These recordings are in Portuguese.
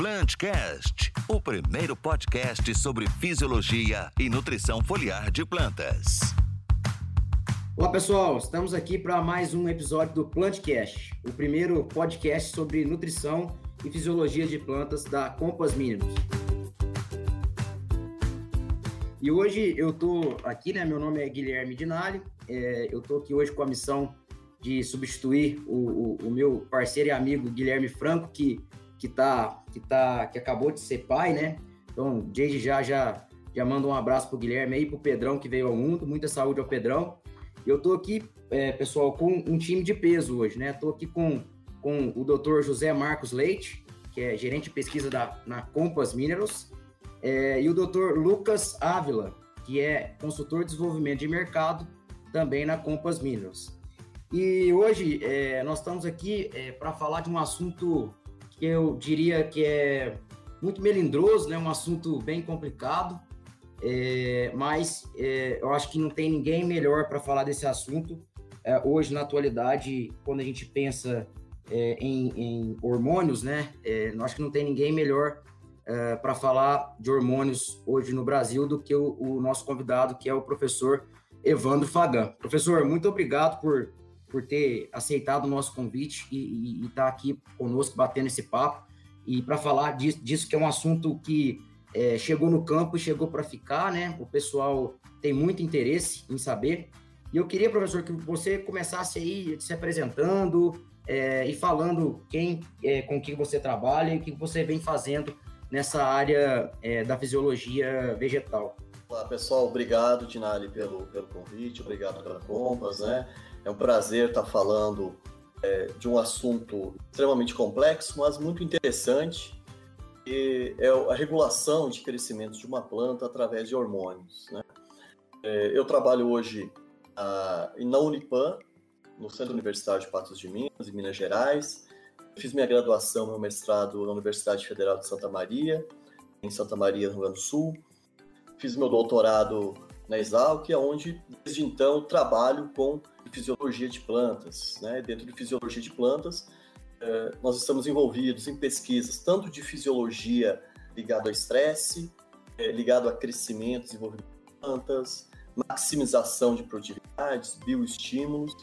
Plantcast, o primeiro podcast sobre fisiologia e nutrição foliar de plantas. Olá pessoal, estamos aqui para mais um episódio do Plantcast, o primeiro podcast sobre nutrição e fisiologia de plantas da Compass Minerals. E hoje eu tô aqui, né? Meu nome é Guilherme Dinali, é, eu tô aqui hoje com a missão de substituir o, o, o, meu parceiro e amigo Guilherme Franco, que, que, tá, que, tá, que acabou de ser pai, né? Então, desde já, já, já mando um abraço pro Guilherme aí, pro Pedrão que veio ao mundo, muita saúde ao Pedrão. Eu tô aqui, é, pessoal, com um time de peso hoje, né? Tô aqui com, com o Dr. José Marcos Leite, que é gerente de pesquisa da, na Compass Minerals, é, e o Dr. Lucas Ávila, que é consultor de desenvolvimento de mercado também na Compass Minerals. E hoje é, nós estamos aqui é, para falar de um assunto eu diria que é muito melindroso, né? um assunto bem complicado, é, mas é, eu acho que não tem ninguém melhor para falar desse assunto é, hoje na atualidade, quando a gente pensa é, em, em, hormônios, né? eu acho que não tem ninguém melhor para falar de hormônios hoje no Brasil do que o, o nosso convidado, que é o professor Evandro Fagan. Professor, muito obrigado por por ter aceitado o nosso convite e estar tá aqui conosco batendo esse papo e para falar disso, disso, que é um assunto que é, chegou no campo e chegou para ficar, né? O pessoal tem muito interesse em saber. E eu queria, professor, que você começasse aí se apresentando é, e falando quem, é, com quem você trabalha e o que você vem fazendo nessa área é, da fisiologia vegetal. Olá, pessoal. Obrigado, Dinali, pelo, pelo convite. Obrigado pela Compass, né? É um prazer estar falando é, de um assunto extremamente complexo, mas muito interessante, que é a regulação de crescimento de uma planta através de hormônios. Né? É, eu trabalho hoje a, na Unipan, no Centro Universitário de Patos de Minas, em Minas Gerais. Fiz minha graduação, meu mestrado na Universidade Federal de Santa Maria, em Santa Maria, no Rio Grande do Sul. Fiz meu doutorado na Exalc, onde desde então trabalho com fisiologia de plantas. Né? Dentro de fisiologia de plantas, eh, nós estamos envolvidos em pesquisas tanto de fisiologia ligado ao estresse, eh, ligado a crescimento, desenvolvimento de plantas, maximização de produtividades, bioestímulos.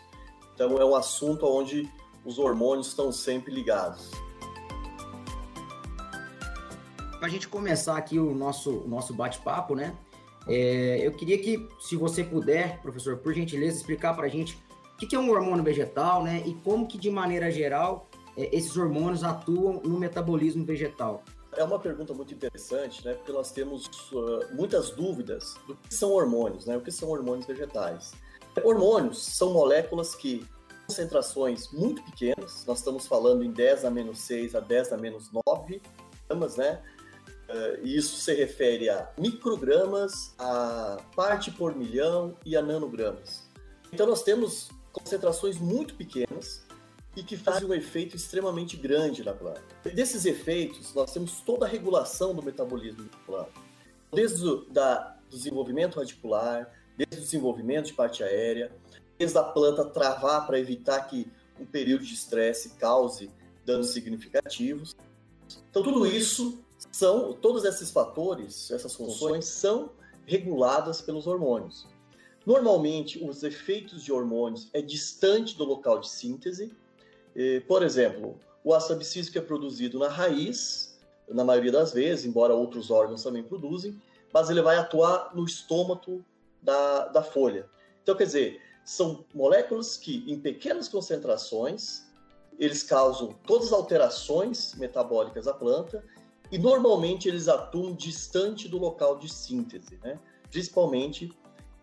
Então é um assunto onde os hormônios estão sempre ligados. Para a gente começar aqui o nosso, nosso bate-papo, né? É, eu queria que, se você puder, professor, por gentileza, explicar para a gente o que, é um hormônio vegetal, né? E como que, de maneira geral, é, esses hormônios atuam no metabolismo vegetal. É uma pergunta muito interessante, né? Porque nós temos uh, muitas dúvidas do que são hormônios, né? O que são hormônios vegetais? Hormônios são moléculas que concentrações muito pequenas, nós estamos falando em 10 a menos 6 a 10 a menos 9 gramas, né? Uh, isso se refere a microgramas, a parte por milhão e a nanogramas. Então nós temos concentrações muito pequenas e que fazem um efeito extremamente grande na planta. Desses efeitos, nós temos toda a regulação do metabolismo da planta. Desde o da, desenvolvimento radicular, desde o desenvolvimento de parte aérea, desde a planta travar para evitar que um período de estresse cause danos significativos. Então, tudo isso são todos esses fatores, essas funções são reguladas pelos hormônios. Normalmente, os efeitos de hormônios é distante do local de síntese. Por exemplo, o ácido abscísico é produzido na raiz, na maioria das vezes, embora outros órgãos também produzem, mas ele vai atuar no estômago da, da folha. Então, quer dizer, são moléculas que, em pequenas concentrações, eles causam todas as alterações metabólicas à planta e normalmente eles atuam distante do local de síntese, né? principalmente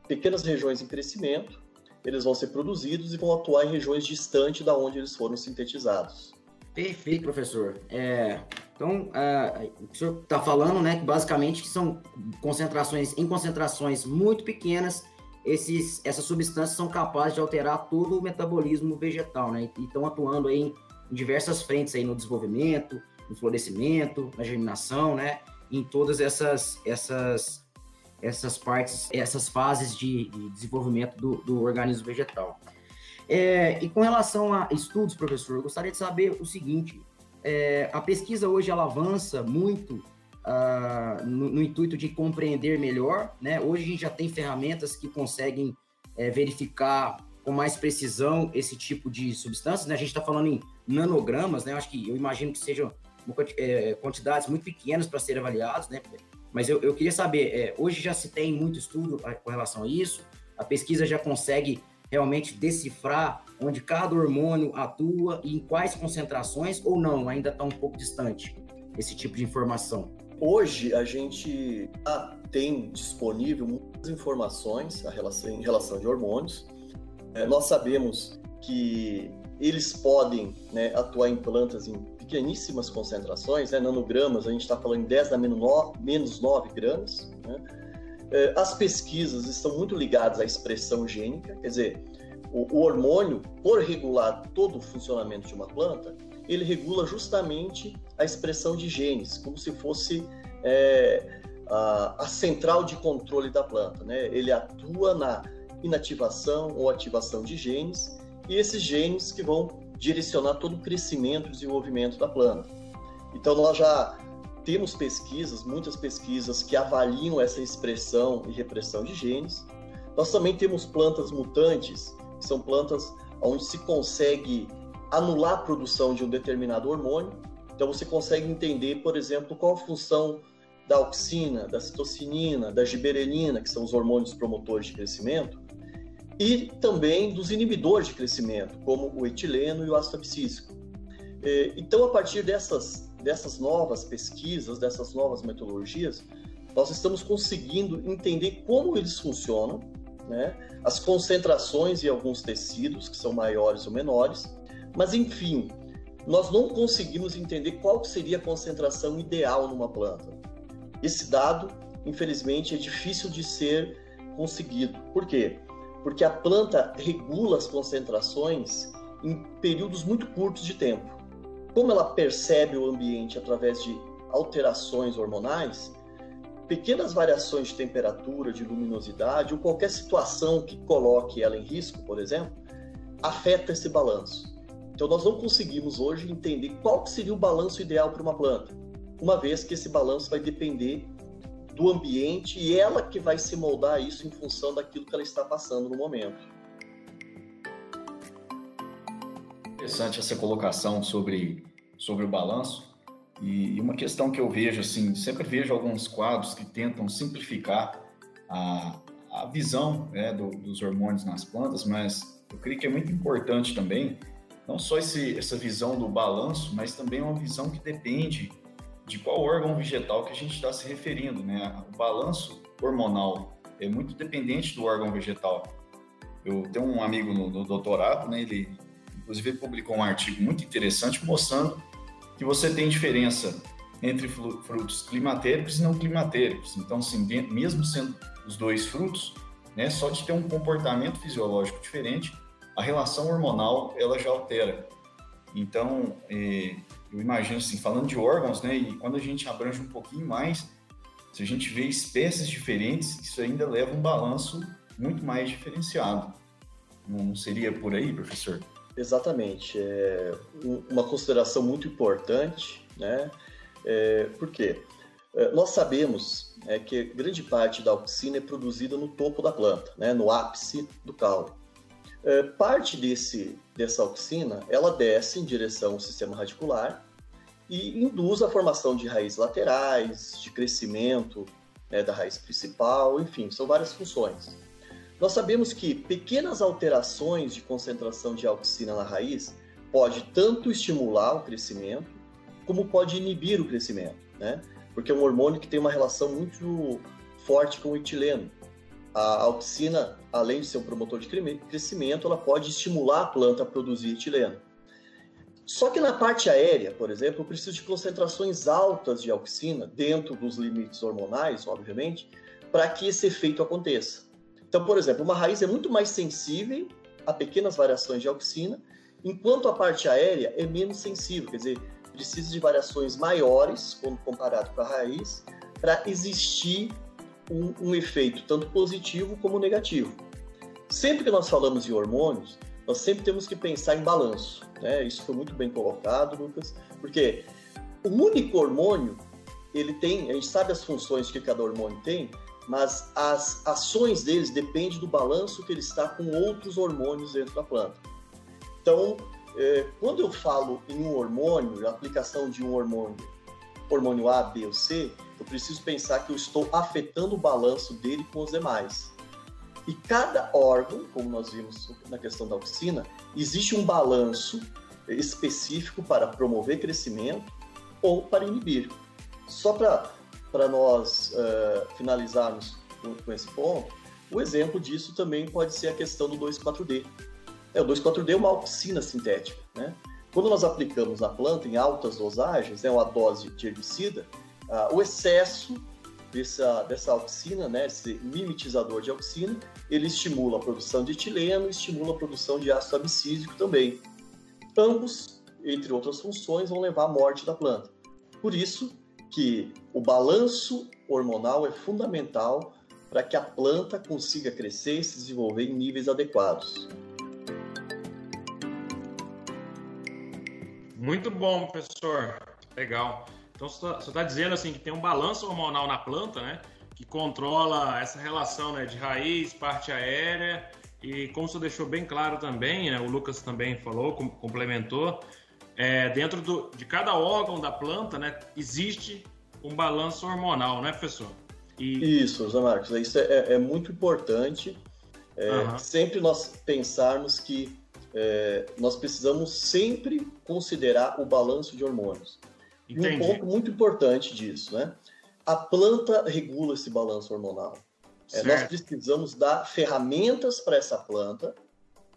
pequenas regiões em crescimento, eles vão ser produzidos e vão atuar em regiões distantes da onde eles foram sintetizados. Perfeito, professor. É, então, uh, o senhor está falando, né, que basicamente são concentrações, em concentrações muito pequenas, esses, essas substâncias são capazes de alterar todo o metabolismo vegetal, né, e estão atuando aí em diversas frentes aí no desenvolvimento, no florescimento, na germinação, né? Em todas essas, essas, essas partes, essas fases de, de desenvolvimento do, do, organismo vegetal. É, e com relação a estudos, professor, eu gostaria de saber o seguinte: é, a pesquisa hoje ela avança muito uh, no, no, intuito de compreender melhor, né? Hoje a gente já tem ferramentas que conseguem é, verificar com mais precisão esse tipo de substâncias, né? A gente está falando em nanogramas, né? Acho que eu imagino que sejam quantidades muito pequenas para serem avaliados, né? Mas eu, eu queria saber, é, hoje já se tem muito estudo com relação a isso, a pesquisa já consegue realmente decifrar onde cada hormônio atua e em quais concentrações ou não, ainda está um pouco distante esse tipo de informação? Hoje a gente tem disponível muitas informações em relação de hormônios. É, nós sabemos que eles podem né, atuar em plantas em pequeníssimas concentrações, né, nanogramas, a gente está falando em 10 a menos 9 gramas. Né? É, as pesquisas estão muito ligadas à expressão gênica, quer dizer, o, o hormônio, por regular todo o funcionamento de uma planta, ele regula justamente a expressão de genes, como se fosse é, a, a, central de controle da planta. Né? Ele atua na inativação ou ativação de genes, e esses genes que vão direcionar todo o crescimento e desenvolvimento da planta. Então, nós já temos pesquisas, muitas pesquisas que avaliam essa expressão e repressão de genes. Nós também temos plantas mutantes que são plantas onde se consegue anular a produção de um determinado hormônio. Então você consegue entender, por exemplo, qual a função da auxina, da citocinina, da giberelina, que são os hormônios promotores de crescimento, e também dos inibidores de crescimento, como o etileno e o ácido abscísico. É, então, a partir dessas, dessas novas pesquisas, dessas novas metodologias, nós estamos conseguindo entender como eles funcionam né? as concentrações em alguns tecidos, que são maiores ou menores, mas enfim, nós não conseguimos entender qual seria a concentração ideal numa planta. Esse dado, infelizmente, é difícil de ser conseguido. Por quê? Porque a planta regula as concentrações em períodos muito curtos de tempo. Como ela percebe o ambiente através de alterações hormonais, pequenas variações de temperatura, de luminosidade, ou qualquer situação que coloque ela em risco, por exemplo, afeta esse balanço. Então, nós não conseguimos hoje entender qual seria o balanço ideal para uma planta, uma vez que esse balanço vai depender do ambiente e ela que vai se moldar isso em função daquilo que ela está passando no momento. Interessante essa colocação sobre, sobre o balanço. E, uma questão que eu vejo, assim, sempre vejo alguns quadros que tentam simplificar a, a visão né, do, dos hormônios nas plantas, mas eu creio que é muito importante também, não só esse, essa visão do balanço, mas também uma visão que depende de qual órgão vegetal que a gente está se referindo, né? O balanço hormonal é muito dependente do órgão vegetal. Eu tenho um amigo no, no doutorado, né? Ele, inclusive, publicou um artigo muito interessante mostrando que você tem diferença entre frutos climatéricos e não climatéricos. Então, assim, mesmo sendo os dois frutos, né, só de ter um comportamento fisiológico diferente, a relação hormonal ela já altera. Então, é, eu imagino assim, falando de órgãos, né, e quando a gente abrange um pouquinho mais, se a gente vê espécies diferentes, isso ainda leva um balanço muito mais diferenciado. Não seria por aí, professor? Exatamente. É uma consideração muito importante, né? É, por quê? É, nós sabemos é, que grande parte da auxina é produzida no topo da planta, né? no ápice do caule. É, parte desse, dessa auxina, ela desce em direção ao sistema radicular e induz a formação de raízes laterais, de crescimento né, da raiz principal, enfim, são várias funções. Nós sabemos que pequenas alterações de concentração de auxina na raiz pode tanto estimular o crescimento, como pode inibir o crescimento, né? Porque é um hormônio que tem uma relação muito forte com o etileno. A auxina, além de ser um promotor de crescimento, ela pode estimular a planta a produzir etileno. Só que na parte aérea, por exemplo, eu preciso de concentrações altas de auxina, dentro dos limites hormonais, obviamente, para que esse efeito aconteça. Então, por exemplo, uma raiz é muito mais sensível a pequenas variações de auxina, enquanto a parte aérea é menos sensível, quer dizer, precisa de variações maiores, quando comparado com a raiz, para existir um, um efeito tanto positivo como negativo. Sempre que nós falamos em hormônios, nós sempre temos que pensar em balanço. Né? Isso foi muito bem colocado, Lucas, porque o único hormônio, ele tem, a gente sabe as funções que cada hormônio tem, mas as ações deles dependem do balanço que ele está com outros hormônios dentro da planta. Então, é, quando eu falo em um hormônio, a aplicação de um hormônio, hormônio A, B ou C, eu preciso pensar que eu estou afetando o balanço dele com os demais. E cada órgão, como nós vimos na questão da auxina, existe um balanço específico para promover crescimento ou para inibir. Só para nós uh, finalizarmos com, com, esse ponto, o exemplo disso também pode ser a questão do 2,4-D. É, o 2,4-D é uma auxina sintética. Né? Quando nós aplicamos na planta em altas dosagens, é né, uma dose de herbicida, uh, o excesso dessa, dessa auxina, né, esse mimetizador de auxina, ele estimula a produção de etileno, estimula a produção de ácido abscísico também. Ambos, entre outras funções, vão levar à morte da planta. Por isso que o balanço hormonal é fundamental para que a planta consiga crescer e se desenvolver em níveis adequados. Muito bom, professor. Legal. Então você está dizendo assim que tem um balanço hormonal na planta, né? Que controla essa relação né, de raiz, parte aérea e como você deixou bem claro também, né, o Lucas também falou, complementou, é, dentro do, de cada órgão da planta, né, existe um balanço hormonal, né, professor? E... Isso, José Marcos, isso é, é muito importante. É, uhum. Sempre nós pensarmos que é, nós precisamos sempre considerar o balanço de hormônios. Entendi. E um ponto muito importante disso, né? A planta regula esse balanço hormonal. É, nós precisamos dar ferramentas para essa planta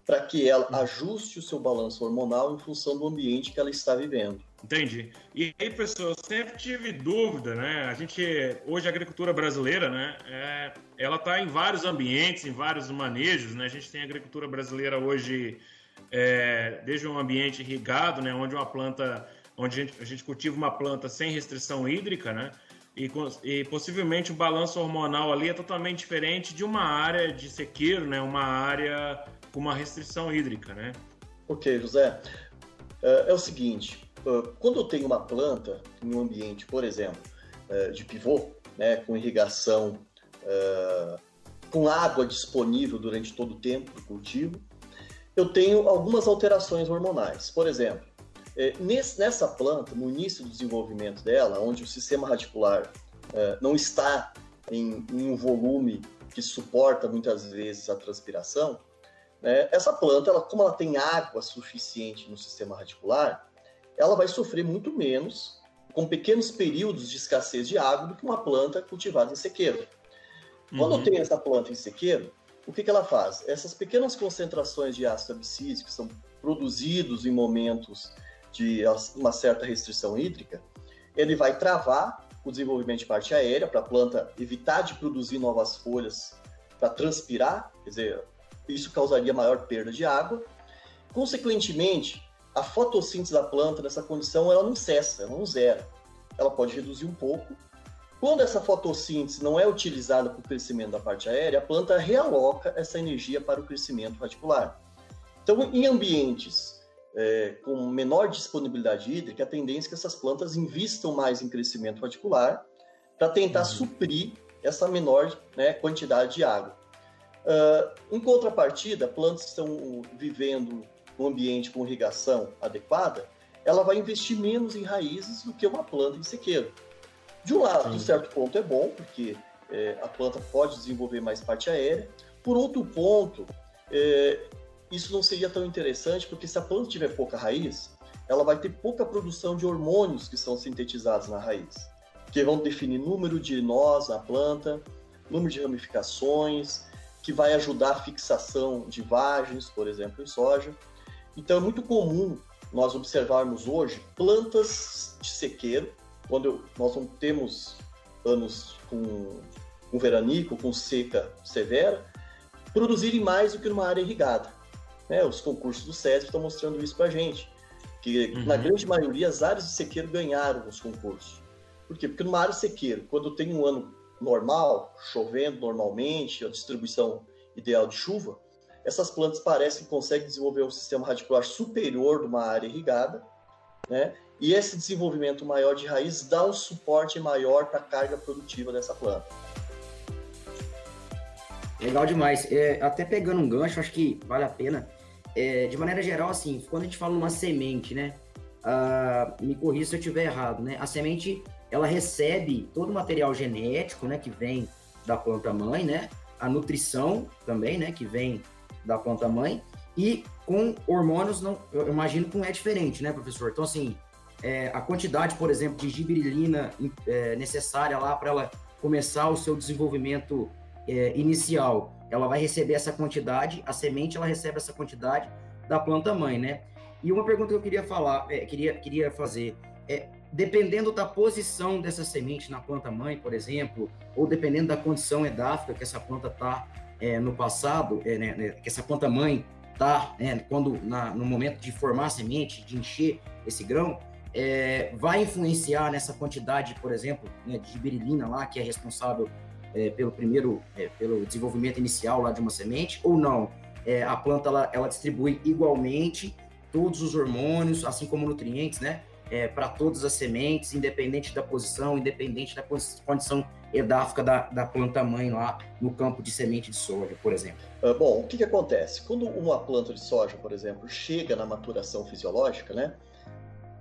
para que ela ajuste o seu balanço hormonal em função do ambiente que ela está vivendo. Entendi. E aí, pessoal, eu sempre tive dúvida, né? A gente, hoje, a agricultura brasileira, né? É, ela está em vários ambientes, em vários manejos, né? A gente tem a agricultura brasileira hoje, é, desde um ambiente irrigado, né? Onde uma planta onde a gente, a gente cultiva uma planta sem restrição hídrica, né? E, e, possivelmente o balanço hormonal ali é totalmente diferente de uma área de sequeiro, né? Uma área com uma restrição hídrica, né? Ok, José. É, é o seguinte, quando eu tenho uma planta em um ambiente, por exemplo, de pivô, né, com irrigação, com água disponível durante todo o tempo do cultivo, eu tenho algumas alterações hormonais. Por exemplo, é, nesse, nessa planta, no início do desenvolvimento dela, onde o sistema radicular é, não está em, em, um volume que suporta muitas vezes a transpiração, né, essa planta, ela, como ela tem água suficiente no sistema radicular, ela vai sofrer muito menos com pequenos períodos de escassez de água do que uma planta cultivada em sequeiro. Quando uhum. eu tenho essa planta em sequeiro, o que, que ela faz? Essas pequenas concentrações de ácido abscísico que são produzidos em momentos de uma certa restrição hídrica, ele vai travar o desenvolvimento de parte aérea para a planta evitar de produzir novas folhas para transpirar, quer dizer, isso causaria maior perda de água. Consequentemente, a fotossíntese da planta nessa condição ela não cessa, ela não zera. Ela pode reduzir um pouco. Quando essa fotossíntese não é utilizada para o crescimento da parte aérea, a planta realoca essa energia para o crescimento radicular. Então, em ambientes é, com menor disponibilidade hídrica, a tendência é que essas plantas investam mais em crescimento radicular para tentar uhum. suprir essa menor né, quantidade de água. Uh, em contrapartida, plantas que estão vivendo um ambiente com irrigação adequada, ela vai investir menos em raízes do que uma planta em sequeiro. De um lado, de certo ponto, é bom, porque é, a planta pode desenvolver mais parte aérea. Por outro ponto, é, isso não seria tão interessante, porque se a planta tiver pouca raiz, ela vai ter pouca produção de hormônios que são sintetizados na raiz, que vão definir número de nós na planta, número de ramificações, que vai ajudar a fixação de vagens, por exemplo, em soja. Então é muito comum nós observarmos hoje plantas de sequeiro, quando nós não temos anos com, com veranico, com seca severa, produzirem mais do que numa área irrigada. Né? Os concursos do SESC estão mostrando isso para a gente. Que uhum. na grande maioria as áreas de sequeiro ganharam os concursos. Por quê? Porque numa área de sequeiro, quando tem um ano normal, chovendo normalmente, a distribuição ideal de chuva, essas plantas parecem que conseguem desenvolver um sistema radicular superior de uma área irrigada, né? E esse desenvolvimento maior de raiz dá um suporte maior para a carga produtiva dessa planta. Legal demais. É, até pegando um gancho, acho que vale a pena. É, de maneira geral, assim, quando a gente fala numa semente, né? Uh, me corrija se eu estiver errado, né? A semente, ela recebe todo o material genético, né? Que vem da planta mãe, né? A nutrição também, né? Que vem da planta mãe. E com hormônios, não, eu imagino que não é diferente, né, professor? Então, assim, é, a quantidade, por exemplo, de giberilina é, necessária lá para ela começar o seu desenvolvimento é, inicial, ela vai receber essa quantidade, a semente ela recebe essa quantidade da planta mãe, né? E uma pergunta que eu queria falar, é, queria, queria fazer, é, dependendo da posição dessa semente na planta mãe, por exemplo, ou dependendo da condição edáfica que essa planta está é, no passado, é, né, né, que essa planta mãe está, né, quando na, no momento de formar a semente, de encher esse grão, é, vai influenciar nessa quantidade, por exemplo, né, de giberilina lá, que é responsável é, pelo primeiro, é, pelo desenvolvimento inicial lá de uma semente, ou não? É, a planta ela, ela, distribui igualmente todos os hormônios, assim como nutrientes, né? É, para todas as sementes, independente da posição, independente da condição edáfica da, da planta mãe lá no campo de semente de soja, por exemplo. Uh, bom, o que, que acontece? Quando uma planta de soja, por exemplo, chega na maturação fisiológica, né?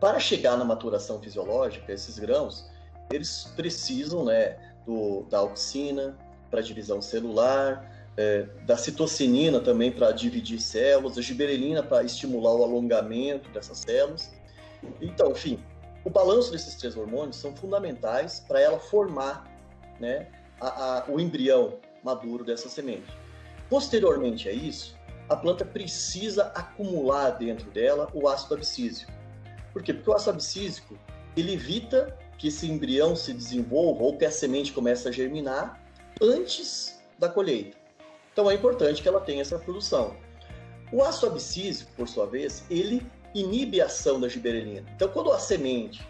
Para chegar na maturação fisiológica, esses grãos, eles precisam, né, do, da auxina para divisão celular, é, da citocinina também para dividir células, a giberelina para estimular o alongamento dessas células. Então, enfim, o balanço desses três hormônios são fundamentais para ela formar né, a, a, o embrião maduro dessa semente. Posteriormente a isso, a planta precisa acumular dentro dela o ácido abscísico. Por quê? Porque o ácido abscísico ele evita que esse embrião se desenvolva ou que a semente comece a germinar antes da colheita. Então é importante que ela tenha essa produção. O ácido abscísico, por sua vez, ele inibe a ação da giberelina. Então, quando a semente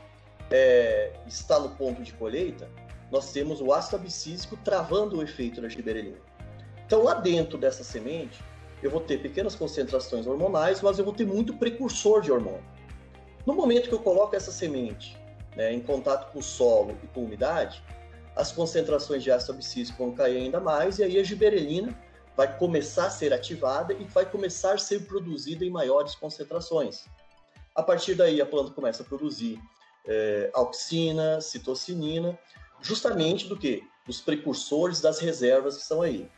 é, está no ponto de colheita, nós temos o ácido abscísico travando o efeito da giberelina. Então, lá dentro dessa semente, eu vou ter pequenas concentrações hormonais, mas eu vou ter muito precursor de hormônio. No momento que eu coloco essa semente né, em contato com o solo e com umidade, as concentrações de ácido abscísico vão cair ainda mais e aí a giberelina vai começar a ser ativada e vai começar a ser produzida em maiores concentrações. A partir daí, a planta começa a produzir é, auxina, citocinina, justamente do que? Dos precursores das reservas que estão aí.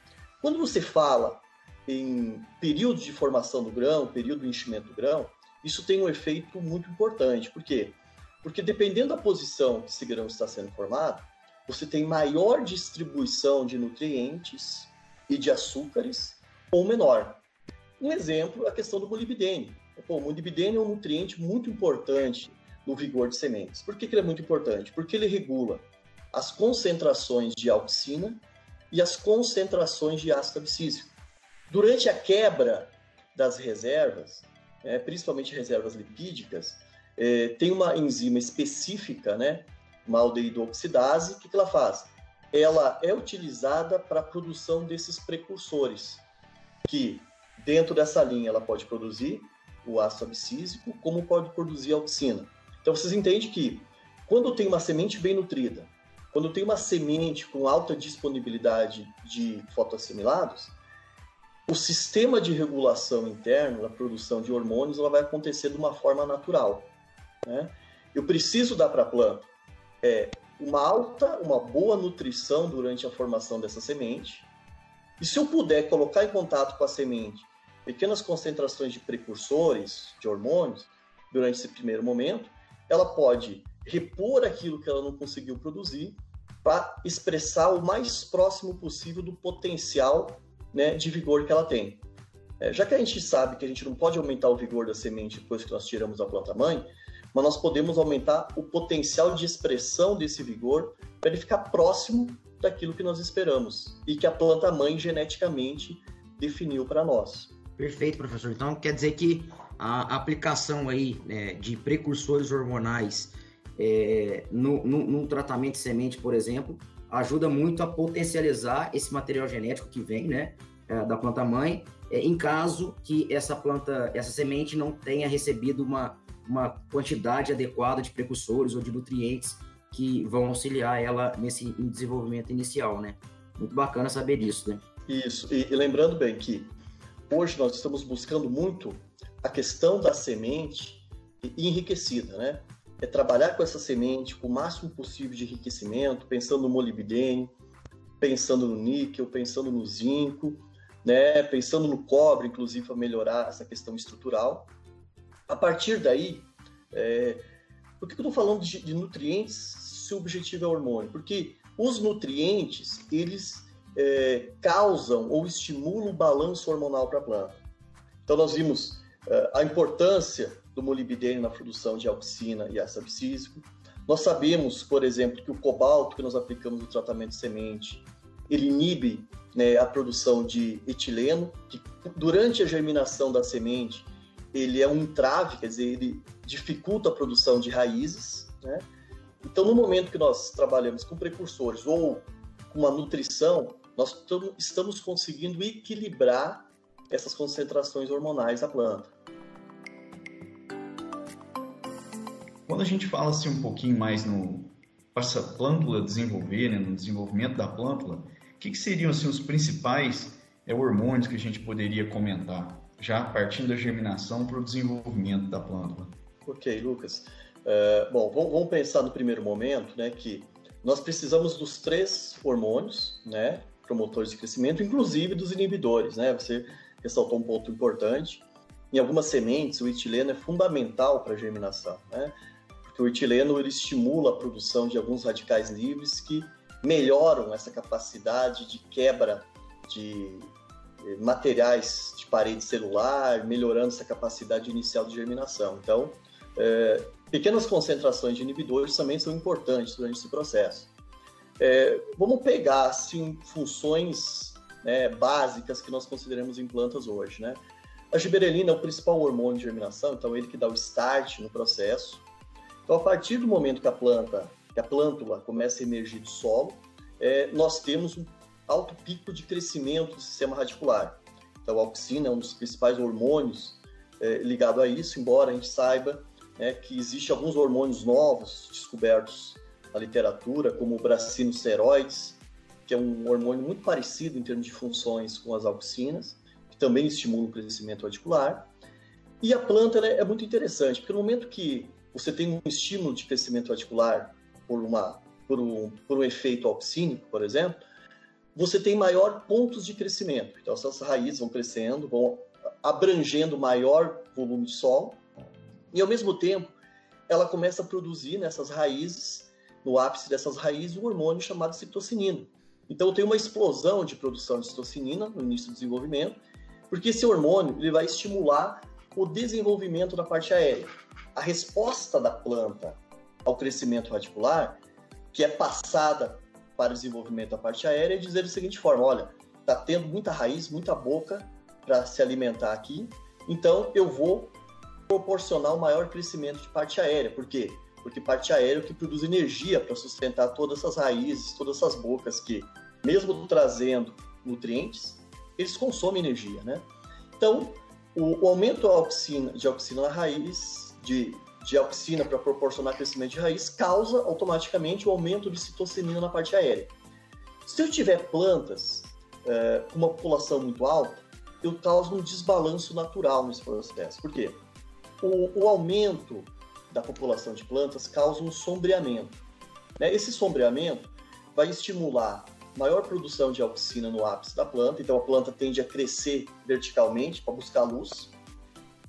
Quando você fala em período de formação do grão, período de enchimento do grão, isso tem um efeito muito importante. Por quê? Porque dependendo da posição que esse grão está sendo formado, você tem maior distribuição de nutrientes e de açúcares ou menor. Um exemplo é a questão do molibdênio. o molibdênio é um nutriente muito importante no vigor de sementes. Por que, que ele é muito importante? Porque ele regula as concentrações de auxina e as concentrações de ácido abscísico. Durante a quebra das reservas, é, principalmente reservas lipídicas, é, tem uma enzima específica, né, uma aldeído-oxidase, o que, que ela faz? Ela é utilizada para a produção desses precursores, que dentro dessa linha ela pode produzir o ácido abscísico, como pode produzir a auxina. Então vocês entendem que quando tem uma semente bem nutrida, quando tem uma semente com alta disponibilidade de fotoassimilados, o sistema de regulação interno da produção de hormônios ela vai acontecer de uma forma natural. Né? Eu preciso dar para a planta é, uma alta, uma boa nutrição durante a formação dessa semente. E se eu puder colocar em contato com a semente pequenas concentrações de precursores, de hormônios, durante esse primeiro momento, ela pode repor aquilo que ela não conseguiu produzir para expressar o mais próximo possível do potencial né, de vigor que ela tem. É, já que a gente sabe que a gente não pode aumentar o vigor da semente depois que nós tiramos a planta mãe, mas nós podemos aumentar o potencial de expressão desse vigor para ele ficar próximo daquilo que nós esperamos e que a planta mãe geneticamente definiu para nós. Perfeito, professor. Então quer dizer que a aplicação aí né, de precursores hormonais é, no, tratamento de semente, por exemplo, ajuda muito a potencializar esse material genético que vem, né? é, da planta mãe, é, em caso que essa planta, essa semente não tenha recebido uma, uma quantidade adequada de precursores ou de nutrientes que vão auxiliar ela nesse desenvolvimento inicial, né? Muito bacana saber disso, né? Isso, e, e lembrando bem que hoje nós estamos buscando muito a questão da semente enriquecida, né? É trabalhar com essa semente com o máximo possível de enriquecimento, pensando no molibdênio, pensando no níquel, pensando no zinco, né? Pensando no cobre, inclusive, para melhorar essa questão estrutural. A partir daí, é... por que eu estou falando de, de nutrientes se o objetivo é hormônio? Porque os nutrientes, eles é, causam ou estimulam o balanço hormonal para a planta. Então, nós vimos é, a importância do molibdênio na produção de auxina e ácido abscísico. Nós sabemos, por exemplo, que o cobalto que nós aplicamos no tratamento de semente, ele inibe né, a produção de etileno, que durante a germinação da semente, ele é um entrave, quer dizer, ele dificulta a produção de raízes, né? Então, no momento que nós trabalhamos com precursores ou com uma nutrição, nós estamos conseguindo equilibrar essas concentrações hormonais da planta. Quando a gente fala assim um pouquinho mais no essa plântula desenvolver, né, no desenvolvimento da plântula, o que, que seriam assim, os principais é, hormônios que a gente poderia comentar, já partindo da germinação para o desenvolvimento da plântula? Ok, Lucas. Uh, bom, vamos pensar no primeiro momento, né, que nós precisamos dos três hormônios, né, promotores de crescimento, inclusive dos inibidores, né? Você ressaltou um ponto importante. Em algumas sementes, o etileno é fundamental para a germinação, né? Porque o etileno ele estimula a produção de alguns radicais livres que melhoram essa capacidade de quebra de materiais de parede celular, melhorando essa capacidade inicial de germinação. Então, é, pequenas concentrações de inibidores também são importantes durante esse processo. É, vamos pegar assim, funções né, básicas que nós consideramos em plantas hoje. Né? A giberelina é o principal hormônio de germinação, então ele que dá o start no processo. Então, a partir do momento que a planta, que a plântula começa a emergir do solo, é, nós temos um alto pico de crescimento do sistema radicular. Então, a auxina é um dos principais hormônios é, ligado a isso, embora a gente saiba né, que existem alguns hormônios novos descobertos na literatura, como o bracinosteroides, que é um hormônio muito parecido em termos de funções com as auxinas, que também estimula o crescimento radicular. E a planta é muito interessante, porque no momento que você tem um estímulo de crescimento radicular por, uma, por, um, por um efeito auxínico, por exemplo, você tem maior pontos de crescimento. Então, essas raízes vão crescendo, vão abrangendo maior volume de solo, e ao mesmo tempo, ela começa a produzir nessas raízes no ápice dessas raízes um hormônio chamado citocinina. Então tem uma explosão de produção de citocinina no início do desenvolvimento, porque esse hormônio ele vai estimular o desenvolvimento da parte aérea. A resposta da planta ao crescimento radicular, que é passada para o desenvolvimento da parte aérea, é dizer da seguinte forma: olha, está tendo muita raiz, muita boca para se alimentar aqui, então eu vou proporcionar um maior crescimento de parte aérea, porque porque parte aérea é que produz energia para sustentar todas essas raízes, todas essas bocas que, mesmo trazendo nutrientes, eles consomem energia, né? Então, o, o aumento de auxina, de auxina na raiz, de, de auxina para proporcionar crescimento de raiz, causa automaticamente o aumento de citocinina na parte aérea. Se eu tiver plantas é, com uma população muito alta, eu causo um desbalanço natural nesse processo. Por quê? O, o aumento da população de plantas causa um sombreamento. Né? Esse sombreamento vai estimular maior produção de auxina no ápice da planta, então a planta tende a crescer verticalmente para buscar luz.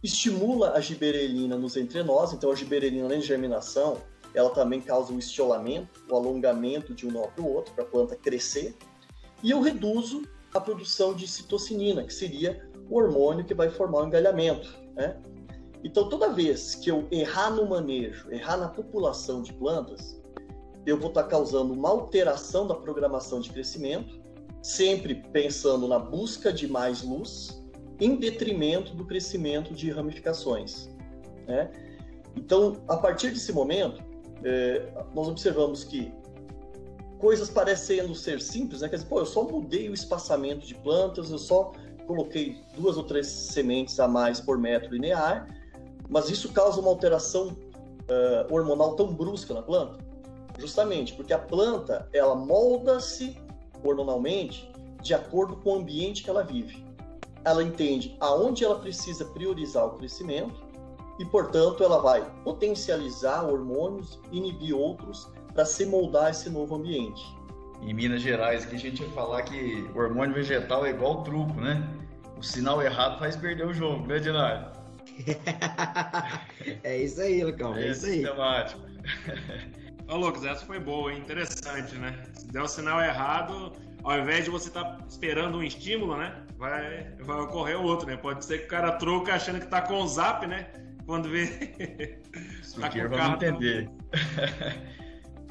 Estimula a giberelina nos entrenós, então a giberelina, além de germinação, ela também causa um estiolamento, o alongamento de um nó para o outro, para a planta crescer. E eu reduzo a produção de citocinina, que seria o hormônio que vai formar o engalhamento. Né? Então, toda vez que eu errar no manejo, errar na população de plantas, eu vou estar causando uma alteração da programação de crescimento, sempre pensando na busca de mais luz, em detrimento do crescimento de ramificações. Né? Então, a partir desse momento, é, nós observamos que coisas parecendo ser simples, né? Quer dizer, pô, eu só mudei o espaçamento de plantas, eu só coloquei duas ou três sementes a mais por metro linear, mas isso causa uma alteração uh, hormonal tão brusca na planta? Justamente porque a planta, ela molda-se hormonalmente de acordo com o ambiente que ela vive. Ela entende aonde ela precisa priorizar o crescimento e, portanto, ela vai potencializar hormônios, inibir outros para se moldar esse novo ambiente. Em Minas Gerais, que a gente ia falar que hormônio vegetal é igual truco, né? O sinal errado faz perder o jogo, né, Dinário? é isso aí, Lucão, é, é isso aí. Sistemático. Ô, Lucas, essa foi boa, hein? interessante, né? Se der o sinal errado, ao invés de você estar tá esperando um estímulo, né? Vai, vai ocorrer outro, né? Pode ser que o cara troca achando que tá com o zap, né? Quando vê. tá com o carro. entender.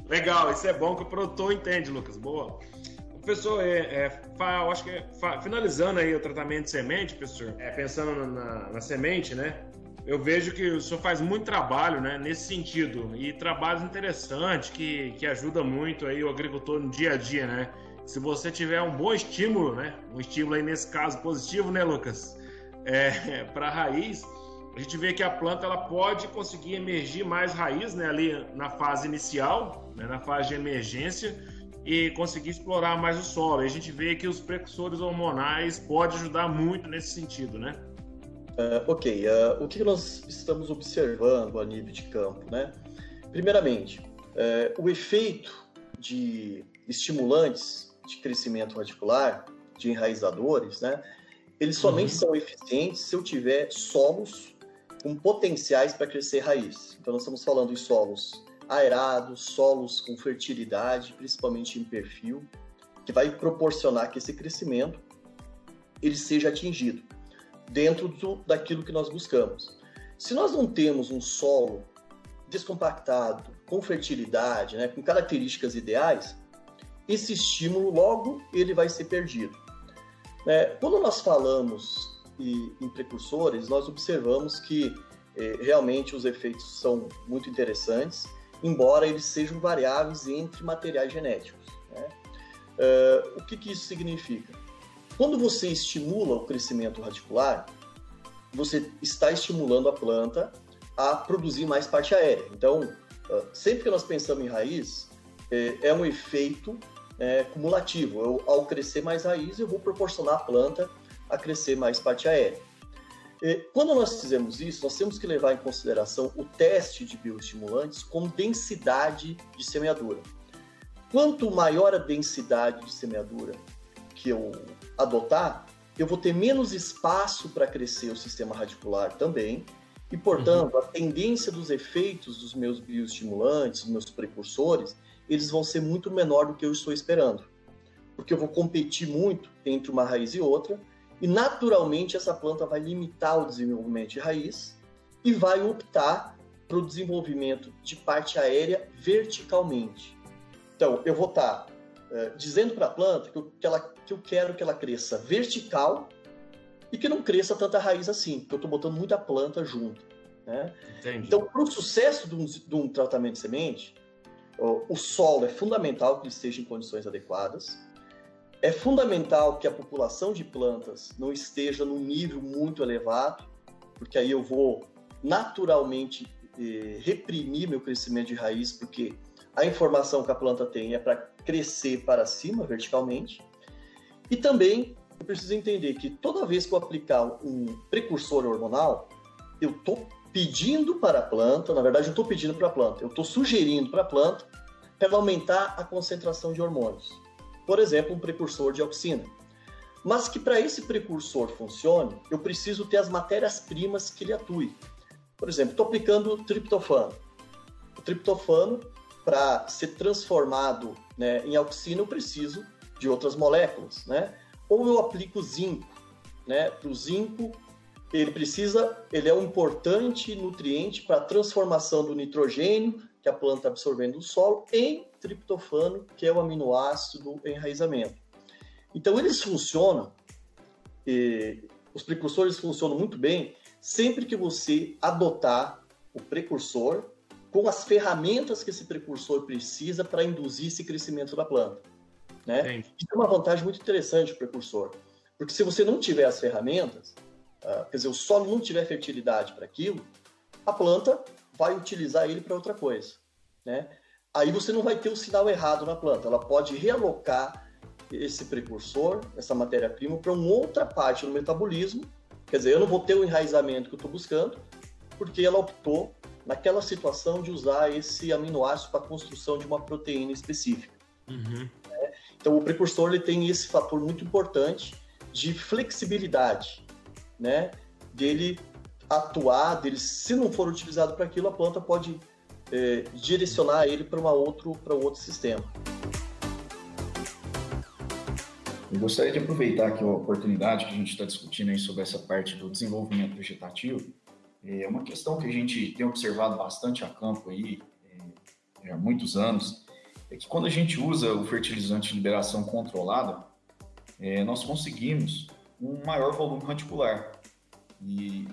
Legal, isso é bom que o produtor entende, Lucas. Boa. Professor, é, é, eu acho que é, finalizando aí o tratamento de semente, professor, é, pensando na, na, semente, né? Eu vejo que o senhor faz muito trabalho, né, nesse sentido e trabalhos interessantes que, que ajuda muito aí o agricultor no dia a dia, né? Se você tiver um bom estímulo, né, um estímulo aí nesse caso positivo, né, Lucas, é, para a raiz, a gente vê que a planta ela pode conseguir emergir mais raiz né, ali na fase inicial, né, na fase de emergência, e conseguir explorar mais o solo. E a gente vê que os precursores hormonais podem ajudar muito nesse sentido, né? Uh, ok, uh, o que nós estamos observando a nível de campo, né? Primeiramente, uh, o efeito de estimulantes de crescimento radicular, de enraizadores, né? Eles somente uhum. são eficientes se eu tiver solos com potenciais para crescer raiz. Então, nós estamos falando de solos aerados, solos com fertilidade, principalmente em perfil, que vai proporcionar que esse crescimento ele seja atingido dentro do, daquilo que nós buscamos. Se nós não temos um solo descompactado, com fertilidade, né, com características ideais, esse estímulo logo ele vai ser perdido. É, quando nós falamos e em precursores, nós observamos que eh, realmente os efeitos são muito interessantes, embora eles sejam variáveis entre materiais genéticos. Né? Uh, o que, que isso significa? Quando você estimula o crescimento radicular, você está estimulando a planta a produzir mais parte aérea. Então, uh, sempre que nós pensamos em raiz, é, é um efeito é, cumulativo. Eu, ao crescer mais raiz, eu vou proporcionar à planta a crescer mais parte aérea. Quando nós fizemos isso, nós temos que levar em consideração o teste de bioestimulantes com densidade de semeadura. Quanto maior a densidade de semeadura que eu adotar, eu vou ter menos espaço para crescer o sistema radicular também, e, portanto, uhum. a tendência dos efeitos dos meus bioestimulantes, dos meus precursores, eles vão ser muito menor do que eu estou esperando. Porque eu vou competir muito entre uma raiz e outra, e naturalmente essa planta vai limitar o desenvolvimento de raiz e vai optar para o desenvolvimento de parte aérea verticalmente. Então, eu vou estar tá, uh, dizendo para a planta que eu, que, ela, que eu quero que ela cresça vertical e que não cresça tanta raiz assim, porque eu estou botando muita planta junto. Né? Então, para o sucesso de um, de um, tratamento de semente, o, solo é fundamental que ele esteja em condições adequadas. É fundamental que a população de plantas não esteja num nível muito elevado, porque aí eu vou naturalmente eh, reprimir meu crescimento de raiz, porque a informação que a planta tem é para crescer para cima verticalmente. E também eu preciso entender que toda vez que eu aplicar um precursor hormonal, eu estou pedindo para a planta, na verdade, eu estou pedindo para a planta, eu estou sugerindo para a planta para aumentar a concentração de hormônios por exemplo, um precursor de auxina. Mas que para esse precursor funcione, eu preciso ter as matérias-primas que ele atue. Por exemplo, estou aplicando triptofano. O triptofano, para ser transformado né, em auxina, eu preciso de outras moléculas, né? Ou eu aplico zinco, né? Para o zinco, ele precisa, ele é um importante nutriente para a transformação do nitrogênio que a planta está absorvendo do solo em triptofano, que é o aminoácido do enraizamento. Então, eles funcionam, os precursores funcionam muito bem sempre que você adotar o precursor com as ferramentas que esse precursor precisa para induzir esse crescimento da planta. Né? Isso é uma vantagem muito interessante do precursor, porque se você não tiver as ferramentas, quer dizer, o solo não tiver fertilidade para aquilo, a planta vai utilizar ele para outra coisa. Né? Aí você não vai ter o sinal errado na planta, ela pode realocar esse precursor, essa matéria-prima, para uma outra parte do metabolismo. Quer dizer, eu não vou ter o enraizamento que eu estou buscando, porque ela optou naquela situação de usar esse aminoácido para a construção de uma proteína específica. Uhum. Né? Então, o precursor ele tem esse fator muito importante de flexibilidade, né? Dele atuar, dele, se não for utilizado para aquilo, a planta pode é, direcionar ele para para outro sistema. Eu gostaria de aproveitar aqui a oportunidade que a gente está discutindo aí sobre essa parte do desenvolvimento vegetativo. É uma questão que a gente tem observado bastante a campo aí é, há muitos anos, é que quando a gente usa o fertilizante de liberação controlada, é, nós conseguimos um maior volume radicular. E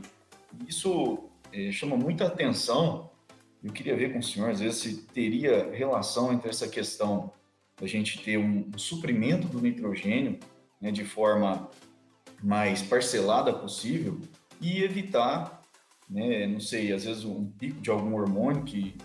isso é, chama muita atenção. Eu queria ver com o senhor, às vezes, se teria relação entre essa questão a gente ter um, um suprimento do nitrogênio né, de forma mais parcelada possível e evitar, né, não sei, às vezes um pico de algum hormônio que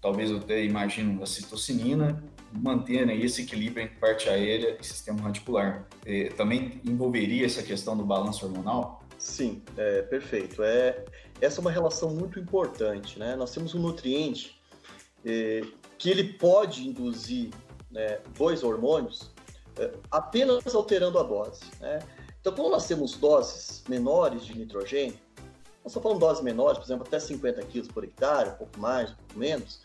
talvez eu até imagino a citocinina, mantendo aí esse equilíbrio entre parte aérea e sistema radicular. É, também envolveria essa questão do balanço hormonal? Sim, é, perfeito. É, essa é uma relação muito importante. Né? Nós temos um nutriente é, que ele pode induzir né, dois hormônios é, apenas alterando a dose. Né? Então, quando nós temos doses menores de nitrogênio, nós estamos falando doses menores, por exemplo, até 50 kg por hectare, um pouco mais, um pouco menos,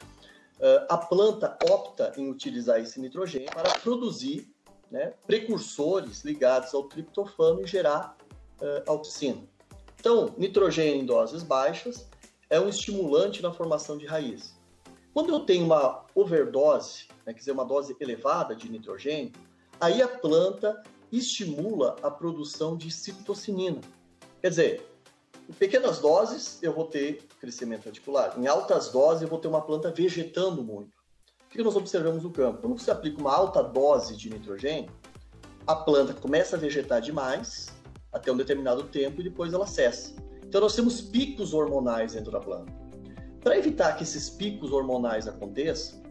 a planta opta em utilizar esse nitrogênio para produzir né, precursores ligados ao triptofano e gerar uh, auxina. Então, nitrogênio em doses baixas é um estimulante na formação de raiz. Quando eu tenho uma overdose né, quer dizer, uma dose elevada de nitrogênio, aí a planta estimula a produção de citocinina. Quer dizer, em pequenas doses eu vou ter crescimento radicular, em altas doses eu vou ter uma planta vegetando muito. O que nós observamos no campo? Quando você aplica uma alta dose de nitrogênio, a planta começa a vegetar demais até um determinado tempo e depois ela cessa. Então nós temos picos hormonais dentro da planta. Para evitar que esses picos hormonais aconteçam,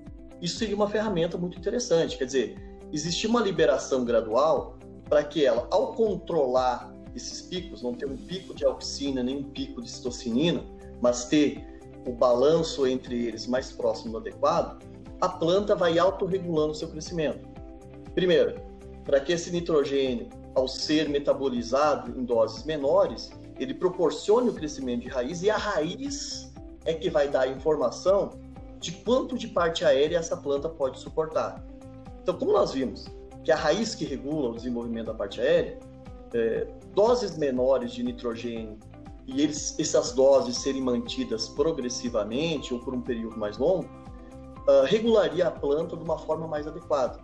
isso seria uma ferramenta muito interessante. Quer dizer, existir uma liberação gradual para que ela, ao controlar esses picos, não ter um pico de auxina nem um pico de citocinina, mas ter o balanço entre eles mais próximo do adequado, a planta vai autorregulando o seu crescimento. Primeiro, para que esse nitrogênio, ao ser metabolizado em doses menores, ele proporcione o crescimento de raiz e a raiz é que vai dar a informação de quanto de parte aérea essa planta pode suportar. Então, como nós vimos que a raiz que regula o desenvolvimento da parte aérea, é, doses menores de nitrogênio e eles, essas doses serem mantidas progressivamente ou por um período mais longo, uh, regularia a planta de uma forma mais adequada,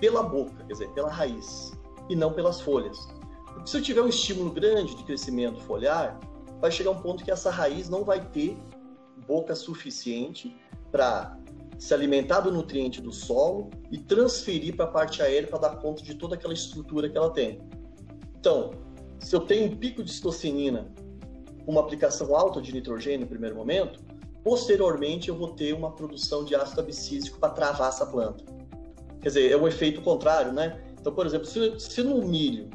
pela boca, quer dizer, pela raiz, e não pelas folhas. Porque se eu tiver um estímulo grande de crescimento foliar, vai chegar um ponto que essa raiz não vai ter boca suficiente para se alimentar do nutriente do solo e transferir para a parte aérea para dar conta de toda aquela estrutura que ela tem. Então, se eu tenho um pico de citocinina, uma aplicação alta de nitrogênio no primeiro momento, posteriormente eu vou ter uma produção de ácido abscísico para travar essa planta. Quer dizer, é um efeito contrário, né? Então, por exemplo, se, se no milho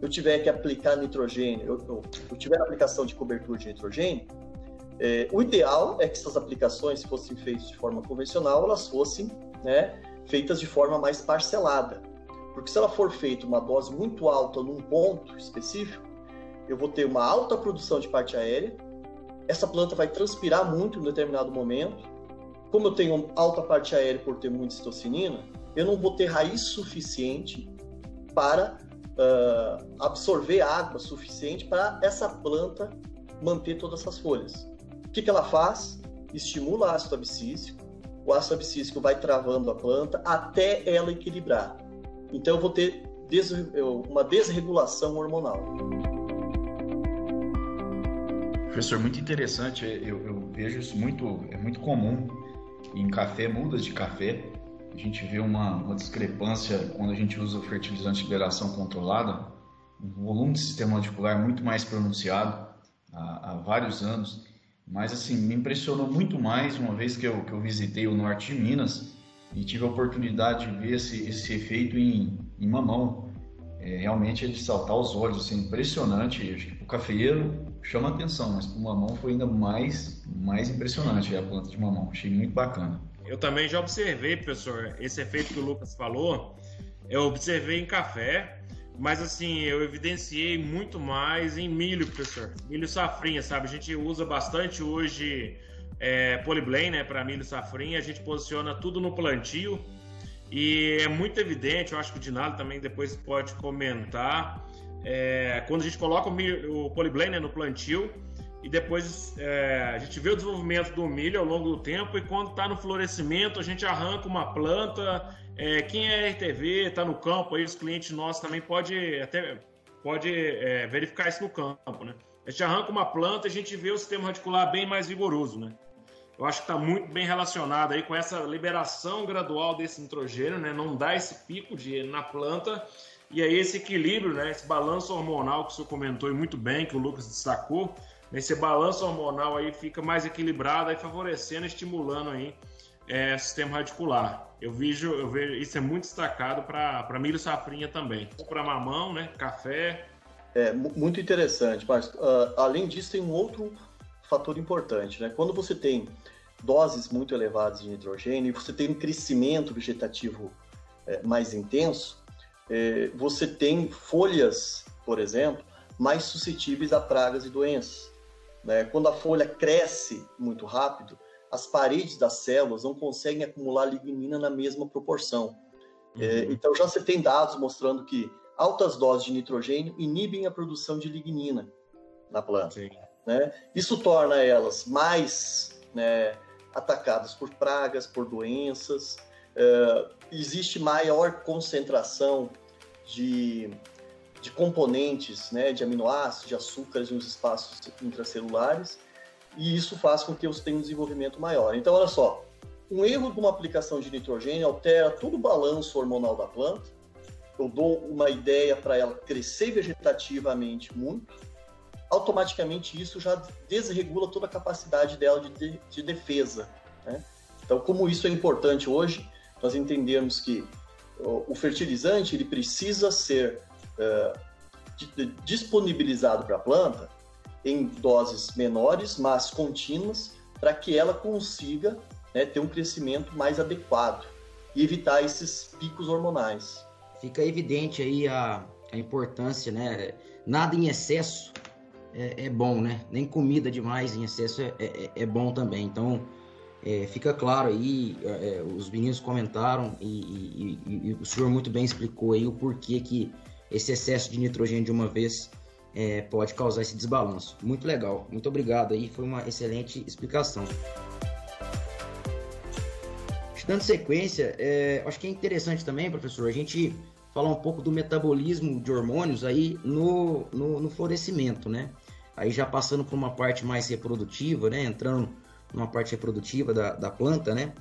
eu tiver que aplicar nitrogênio, eu, eu, eu tiver aplicação de cobertura de nitrogênio, é, o ideal é que essas aplicações, se fossem feitas de forma convencional, elas fossem né, feitas de forma mais parcelada. Porque se ela for feita uma dose muito alta num ponto específico, eu vou ter uma alta produção de parte aérea, essa planta vai transpirar muito em um determinado momento. Como eu tenho alta parte aérea por ter muita citocinina, eu não vou ter raiz suficiente para uh, absorver água suficiente para essa planta manter todas essas folhas que, que ela faz? Estimula o ácido abscísico, o ácido abscísico vai travando a planta até ela equilibrar. Então eu vou ter uma desregulação hormonal. Professor, muito interessante. Eu, eu vejo isso muito, é muito comum em café, mudas de café. A gente vê uma, uma discrepância quando a gente usa o fertilizante de liberação controlada, um volume de sistema radicular muito mais pronunciado há, há vários anos. Mas assim, me impressionou muito mais uma vez que eu, que eu visitei o norte de Minas e tive a oportunidade de ver esse, esse efeito em, em mamão. É, realmente é de saltar os olhos, assim, impressionante. Acho que o cafeeiro chama atenção, mas para o mamão foi ainda mais, mais impressionante a planta de mamão. Achei muito bacana. Eu também já observei, professor, esse efeito que o Lucas falou. Eu observei em café, mas assim, eu evidenciei muito mais em milho, professor. Milho safrinha, sabe? A gente usa bastante hoje é, Polyblane, né, para milho safrinha. A gente posiciona tudo no plantio e é muito evidente, eu acho que o Dinalo também depois pode comentar. É, quando a gente coloca o, milho, o Polyblane né, no plantio, e depois é, a gente vê o desenvolvimento do milho ao longo do tempo e quando está no florescimento a gente arranca uma planta. É, quem é RTV, está no campo, aí os clientes nossos também pode até pode é, verificar isso no campo, né? A gente arranca uma planta e a gente vê o sistema radicular bem mais vigoroso, né? Eu acho que está muito bem relacionado aí com essa liberação gradual desse nitrogênio, né? Não dá esse pico de na planta e aí esse equilíbrio, né? Esse balanço hormonal que o senhor comentou e muito bem, que o Lucas destacou, esse balanço hormonal aí fica mais equilibrado, aí favorecendo, estimulando aí é, sistema radicular. Eu vejo, eu vejo isso é muito destacado para milho safrinha também, para mamão, né, café. É muito interessante, mas uh, além disso tem um outro fator importante, né? Quando você tem doses muito elevadas de nitrogênio e você tem um crescimento vegetativo é, mais intenso, é, você tem folhas, por exemplo, mais suscetíveis a pragas e doenças. Né? Quando a folha cresce muito rápido, as paredes das células não conseguem acumular lignina na mesma proporção. É, uhum. É, então já você tem dados mostrando que altas doses de nitrogênio inibem a produção de lignina na planta. Né? Isso torna elas mais né, atacadas por pragas, por doenças. É, existe maior concentração de de componentes, né, de aminoácidos, de açúcares nos espaços intracelulares, e isso faz com que você tenha um desenvolvimento maior. Então, olha só, um erro de uma aplicação de nitrogênio altera todo o balanço hormonal da planta, eu dou uma ideia para ela crescer vegetativamente muito, automaticamente isso já desregula toda a capacidade dela de, de, de defesa. Né? Então, como isso é importante hoje, nós entendemos que o, o fertilizante ele precisa ser é, disponibilizado para a planta em doses menores, mas contínuas, para que ela consiga né, ter um crescimento mais adequado e evitar esses picos hormonais. Fica evidente aí a, a importância, né? Nada em excesso é, é, bom, né? Nem comida demais em excesso é, é, é bom também. Então, é, fica claro aí, é, os meninos comentaram e, e, e, o senhor muito bem explicou aí o porquê que esse excesso de nitrogênio de uma vez é, pode causar esse desbalanço. Muito legal, muito obrigado aí, foi uma excelente explicação. Dando sequência, é, acho que é interessante também, professor, a gente falar um pouco do metabolismo de hormônios aí no, no, no florescimento, né? Aí já passando por uma parte mais reprodutiva, né? Entrando numa parte reprodutiva da, da planta, né?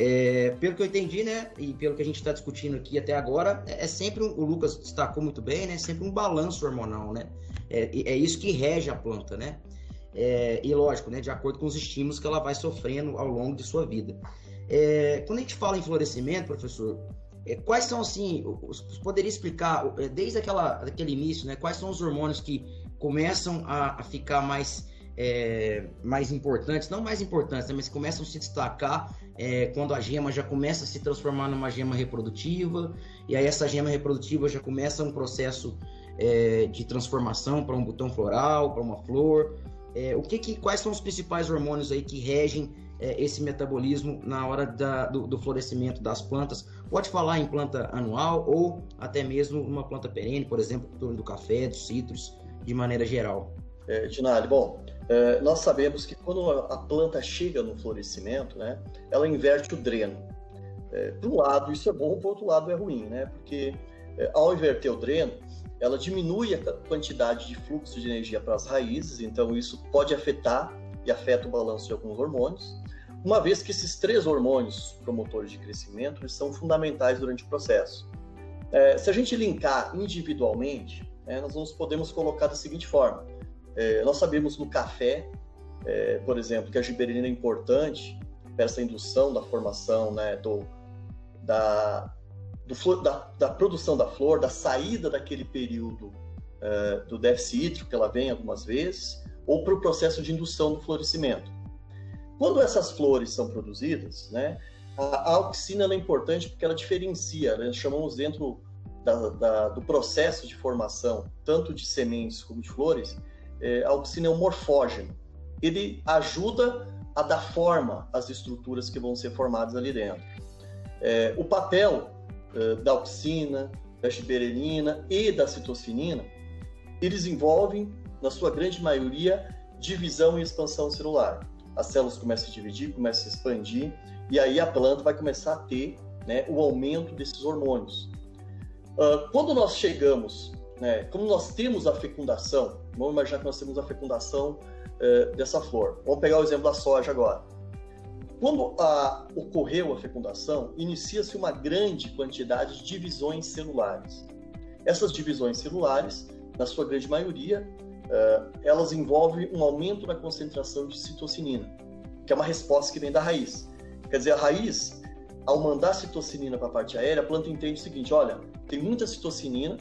É, pelo que eu entendi, né, e pelo que a gente está discutindo aqui até agora, é, é sempre, um, o Lucas destacou muito bem, né, sempre um balanço hormonal, né, é, é isso que rege a planta, né, é, e lógico, né, de acordo com os estímulos que ela vai sofrendo ao longo de sua vida. É, quando a gente fala em florescimento, professor, é, quais são, assim, os, poderia explicar, desde aquela, aquele início, né, quais são os hormônios que começam a, a ficar mais é, mais importantes, não mais importantes, né, mas começam a se destacar é, quando a gema já começa a se transformar numa gema reprodutiva, e aí essa gema reprodutiva já começa um processo é, de transformação para um botão floral, para uma flor. É, o que, que, quais são os principais hormônios aí que regem é, esse metabolismo na hora da, do, do, florescimento das plantas? Pode falar em planta anual ou até mesmo uma planta perene, por exemplo, do café, dos citros, de maneira geral. É, Dinali, bom, é, nós sabemos que quando a planta chega no florescimento, né, ela inverte o dreno. É, um lado, isso é bom, por outro lado, é ruim, né? Porque é, ao inverter o dreno, ela diminui a quantidade de fluxo de energia para as raízes, então isso pode afetar e afeta o balanço de alguns hormônios, uma vez que esses três hormônios promotores de crescimento eles são fundamentais durante o processo. É, se a gente linkar individualmente, é, nós podemos colocar da seguinte forma: é, nós sabemos no café, é, por exemplo, que a giberelina é importante para essa indução da formação né, do, da, do, da, da, produção da flor, da saída daquele período é, do déficit hídrico, que ela vem algumas vezes, ou para o processo de indução do florescimento. Quando essas flores são produzidas, né, a, a auxina é importante porque ela diferencia, né, chamamos dentro da, da, do processo de formação, tanto de sementes como de flores, é, a auxina é um morfógeno. Ele ajuda a dar forma às estruturas que vão ser formadas ali dentro. É, o papel é, da auxina, da giberelina e da citocinina, eles envolvem na sua grande maioria, divisão e expansão celular. As células começam a dividir, começam a expandir, e aí a planta vai começar a ter né, o aumento desses hormônios. Uh, quando nós chegamos, né, quando nós temos a fecundação, vamos imaginar que nós temos a fecundação uh, dessa flor. Vamos pegar o exemplo da soja agora. Quando a, ocorreu a fecundação, inicia-se uma grande quantidade de divisões celulares. Essas divisões celulares, na sua grande maioria, uh, elas envolvem um aumento na concentração de citocinina, que é uma resposta que vem da raiz. Quer dizer, a raiz, ao mandar citocinina para a parte aérea, a planta entende o seguinte: olha, tem muita citocinina,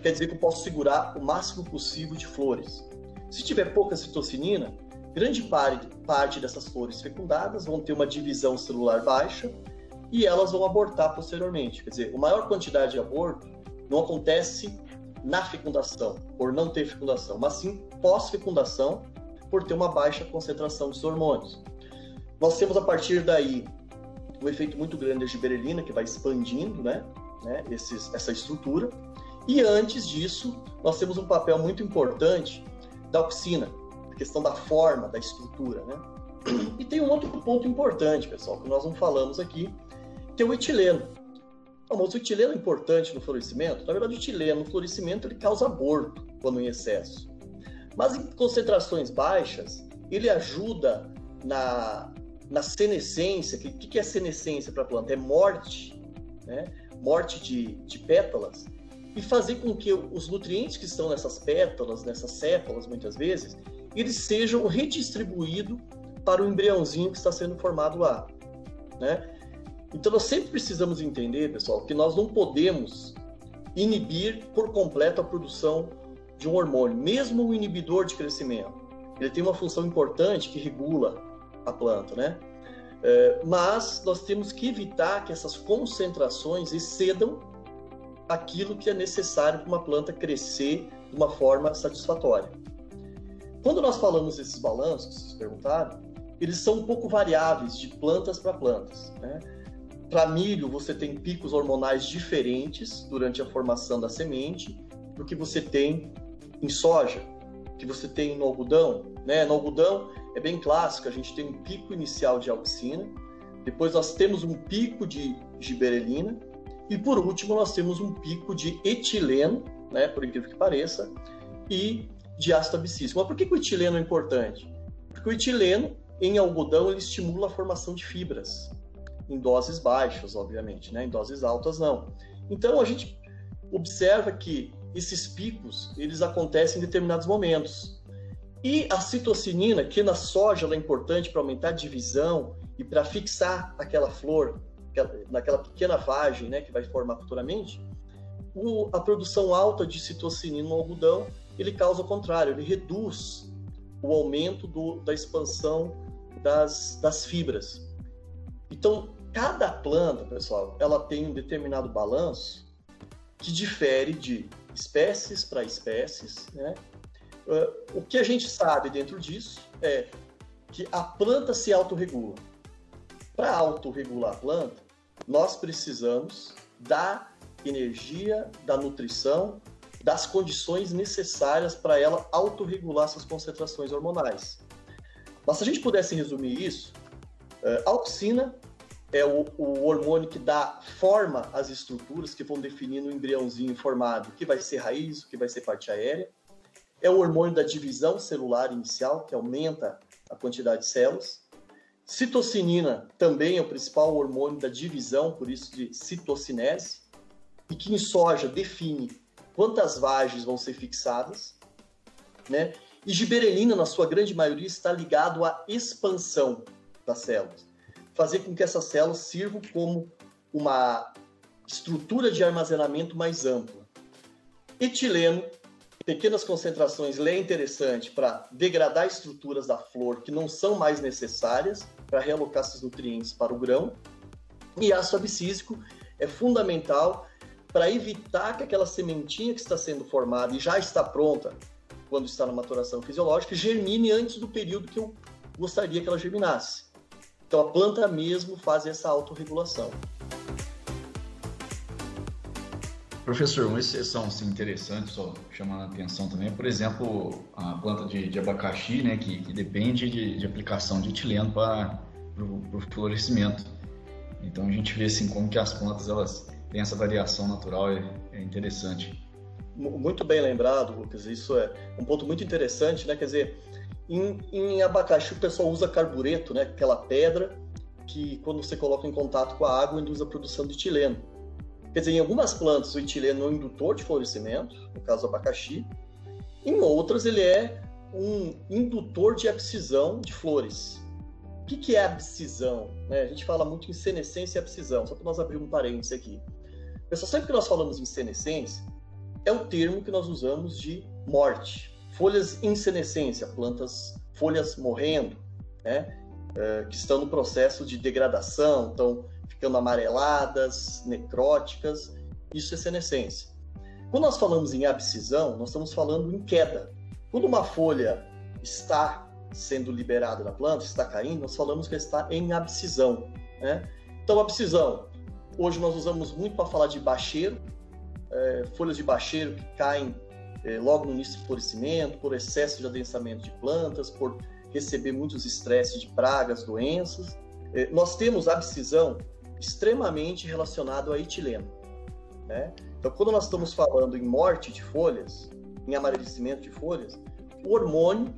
quer dizer que eu posso segurar o máximo possível de flores. Se tiver pouca citocinina, grande parte, dessas flores fecundadas vão ter uma divisão celular baixa e elas vão abortar posteriormente. Quer dizer, a maior quantidade de aborto não acontece na fecundação, por não ter fecundação, mas sim pós-fecundação, por ter uma baixa concentração de hormônios. Nós temos a partir daí um efeito muito grande da giberelina, que vai expandindo né, né, esses, essa estrutura. E antes disso, nós temos um papel muito importante da auxina, a questão da forma, da estrutura. Né? E tem um outro ponto importante, pessoal, que nós não falamos aqui, que é o etileno. Não, mas o etileno é importante no florescimento? Na verdade, o etileno no florescimento ele causa aborto quando em excesso. Mas em concentrações baixas, ele ajuda na, na senescência. O que, que é senescência para a planta? É morte, né? morte de, de pétalas, e fazer com que os nutrientes que estão nessas pétalas, nessas sépalas, muitas vezes, eles sejam redistribuídos para o embriãozinho que está sendo formado lá. Né? Então nós sempre precisamos entender, pessoal, que nós não podemos inibir por completo a produção de um hormônio, mesmo o inibidor de crescimento. Ele tem uma função importante que regula a planta, né? É, mas nós temos que evitar que essas concentrações excedam aquilo que é necessário para uma planta crescer de uma forma satisfatória. Quando nós falamos desses balanços, vocês perguntaram, eles são um pouco variáveis de plantas para plantas. Né? Para milho, você tem picos hormonais diferentes durante a formação da semente do que você tem em soja, que você tem no algodão. Né? No algodão é bem clássico, a gente tem um pico inicial de auxina, depois nós temos um pico de giberelina e por último nós temos um pico de etileno, né, por incrível que pareça, e de ácido abscíssico. Mas por que, que o etileno é importante? Porque o etileno em algodão ele estimula a formação de fibras em doses baixas, obviamente, né? Em doses altas não. Então a gente observa que esses picos eles acontecem em determinados momentos. E a citocinina, que na soja é importante para aumentar a divisão e para fixar aquela flor naquela pequena vagem, né, que vai formar futuramente, o, a produção alta de citocinina no algodão ele causa o contrário, ele reduz o aumento do, da expansão das, das fibras. Então, cada planta, pessoal, ela tem um determinado balanço que difere de espécies para espécies, né? Uh, o que a gente sabe dentro disso é que a planta se autorregula. Para autorregular a planta, nós precisamos da energia, da nutrição, das condições necessárias para ela autorregular suas concentrações hormonais. Mas se a gente pudesse resumir isso, uh, a auxina é o, o, hormônio que dá forma às estruturas que vão definir no embriãozinho formado o que vai ser raiz, o que vai ser parte aérea. É o hormônio da divisão celular inicial, que aumenta a quantidade de células. Citocinina também é o principal hormônio da divisão, por isso de citocinese, e que em soja define quantas vagens vão ser fixadas, né? E giberelina, na sua grande maioria, está ligado à expansão das células, fazer com que essas células sirvam como uma estrutura de armazenamento mais ampla. Etileno, pequenas concentrações, ele é interessante para degradar estruturas da flor que não são mais necessárias para realocar esses nutrientes para o grão. E ácido abscísico é fundamental para evitar que aquela sementinha que está sendo formada e já está pronta quando está na maturação fisiológica germine antes do período que eu gostaria que ela germinasse. Então a planta mesmo faz essa autorregulação. Professor, uma exceção assim, interessante, só chamando a atenção também, por exemplo, a planta de, de abacaxi, né, que, que depende de, de, aplicação de etileno para o florescimento. Então a gente vê assim como que as plantas elas têm essa variação natural, é, é interessante. Muito bem lembrado, Lucas. Isso é um ponto muito interessante, né? Quer dizer, em, em abacaxi o pessoal usa carbureto, né? Aquela pedra que quando você coloca em contato com a água induz a produção de etileno. Quer dizer, em algumas plantas o etileno é um indutor de florescimento, no caso abacaxi. Em outras ele é um indutor de abscisão de flores. O que, que é abscisão? Né? A gente fala muito em senescência e abscisão, só para nós abrir um parênteses aqui. Pessoal, sempre que nós falamos em senescência, é o termo que nós usamos de morte. Folhas em senescência, plantas, folhas morrendo, né? É, que estão no processo de degradação, estão ficando amareladas, necróticas. Isso é senescência. Quando nós falamos em abscisão, nós estamos falando em queda. Quando uma folha está sendo liberada da planta, está caindo, nós falamos que está em abscisão. Né? Então, abscisão, hoje nós usamos muito para falar de bacheiro, é, folhas de bacheiro que caem é, logo no início do florescimento, por excesso de adensamento de plantas, por receber muitos estresses de pragas, doenças. É, nós temos abscisão extremamente relacionado a etileno. Né? Então, quando nós estamos falando em morte de folhas, em amarelecimento de folhas, o hormônio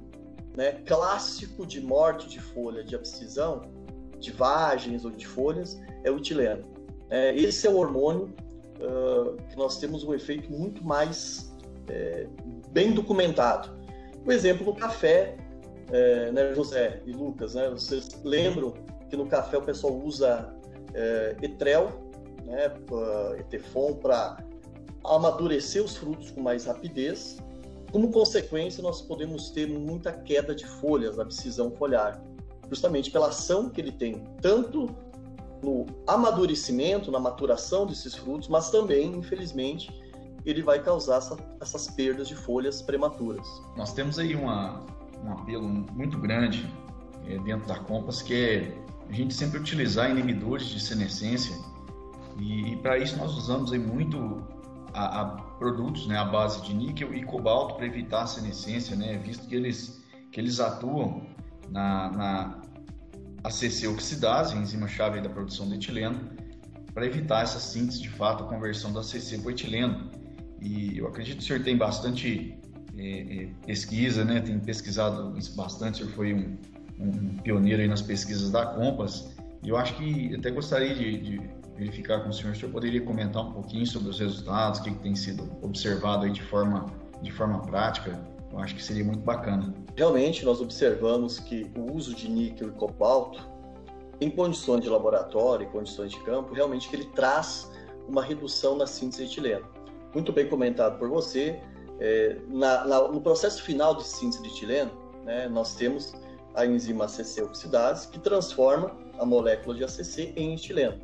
né, clássico de morte de folha, de abscisão, de vagens ou de folhas, é o etileno. É, esse é o hormônio uh, que nós temos um efeito muito mais é, bem documentado. Por exemplo, no café, é, né, José e Lucas, né, vocês lembram que no café o pessoal usa é, etrel, né, etefon, para amadurecer os frutos com mais rapidez. Como consequência, nós podemos ter muita queda de folhas, abscisão foliar, justamente pela ação que ele tem, tanto no amadurecimento, na maturação desses frutos, mas também, infelizmente, ele vai causar essa, essas perdas de folhas prematuras. Nós temos aí uma, um apelo muito grande é, dentro da Compass, que é a gente sempre utilizar inibidores de senescência e, e para isso nós usamos aí muito a, a, produtos né, à base de níquel e cobalto para evitar a senescência, né, visto que eles, que eles atuam na, na ACC oxidase, enzima-chave da produção de etileno, para evitar essa síntese, de fato, a conversão da ACC para etileno. E eu acredito que o senhor tem bastante é, é, pesquisa, né? tem pesquisado bastante, o senhor foi um, um pioneiro aí nas pesquisas da Compass, e eu acho que até gostaria de, de verificar com o senhor, o senhor poderia comentar um pouquinho sobre os resultados, o que, que tem sido observado aí de forma, de forma prática, eu acho que seria muito bacana. Realmente, nós observamos que o uso de níquel e cobalto, em condições de laboratório, em condições de campo, realmente que ele traz uma redução na síntese de etileno. Muito bem comentado por você. É, na, na, no processo final de síntese de etileno, né, nós temos a enzima ACC oxidase, que transforma a molécula de ACC em etileno.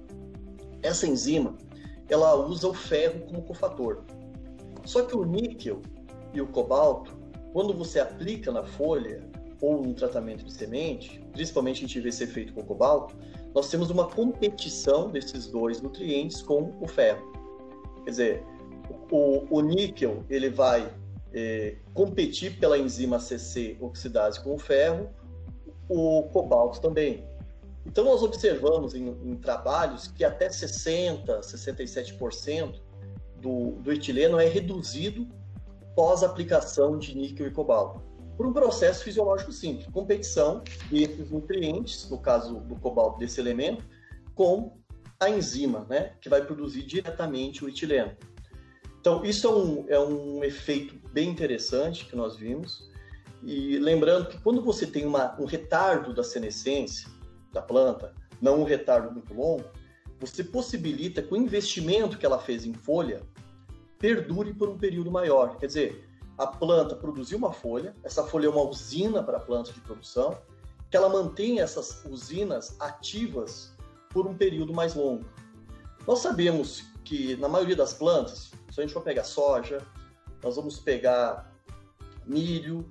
Essa enzima, ela usa o ferro como cofator. Só que o níquel e o cobalto, quando você aplica na folha ou no tratamento de semente, principalmente a gente vê esse efeito com o cobalto, nós temos uma competição desses dois nutrientes com o ferro. Quer dizer, o, o níquel ele vai é, competir pela enzima ACC oxidase com o ferro, o cobalto também. Então, nós observamos em, em trabalhos que até 60%, 67% do, do etileno é reduzido pós aplicação de níquel e cobalto. por um processo fisiológico simples, competição desses nutrientes, no caso do cobalto, desse elemento, com a enzima, né, que vai produzir diretamente o etileno. Então, isso é um, é um efeito bem interessante que nós vimos. E lembrando que quando você tem uma, um retardo da senescência da planta, não um retardo muito longo, você possibilita que o investimento que ela fez em folha perdure por um período maior. Quer dizer, a planta produziu uma folha, essa folha é uma usina para a planta de produção, que ela mantém essas usinas ativas por um período mais longo. Nós sabemos que na maioria das plantas, se a gente for pegar soja, nós vamos pegar milho,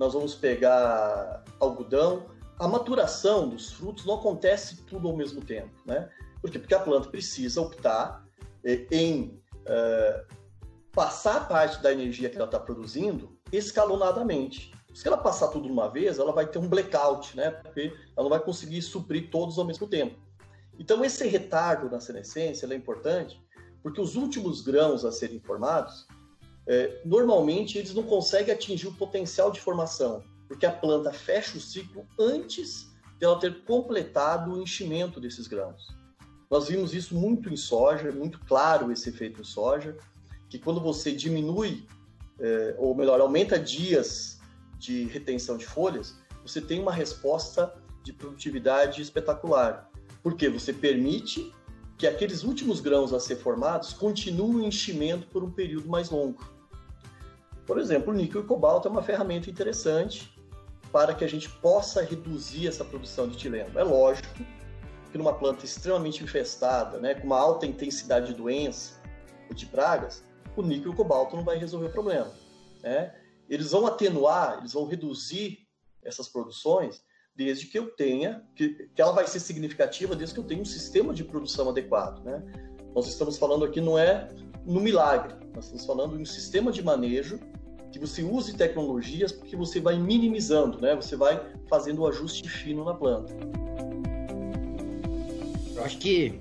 nós vamos pegar algodão, a maturação dos frutos não acontece tudo ao mesmo tempo, né? Por quê? Porque a planta precisa optar eh, em uh, passar parte da energia que ela está produzindo escalonadamente. Se ela passar tudo de uma vez, ela vai ter um blackout, né? Porque ela não vai conseguir suprir todos ao mesmo tempo. Então, esse retardo na senescência é importante, porque os últimos grãos a serem formados, é, normalmente eles não conseguem atingir o potencial de formação, porque a planta fecha o ciclo antes de ela ter completado o enchimento desses grãos. Nós vimos isso muito em soja, muito claro esse efeito em soja, que quando você diminui, é, ou melhor, aumenta dias de retenção de folhas, você tem uma resposta de produtividade espetacular. Porque você permite que aqueles últimos grãos a ser formados continuem em enchimento por um período mais longo. Por exemplo, o níquel e cobalto é uma ferramenta interessante para que a gente possa reduzir essa produção de etileno. É lógico que numa planta extremamente infestada, né, com uma alta intensidade de doença ou de pragas, o níquel e o cobalto não vai resolver o problema. Né? Eles vão atenuar, eles vão reduzir essas produções desde que eu tenha, que, que ela vai ser significativa desde que eu tenha um sistema de produção adequado. Né? Nós estamos falando aqui não é no milagre, nós estamos falando em um sistema de manejo que você use tecnologias porque você vai minimizando, né? você vai fazendo o ajuste fino na planta. Eu acho que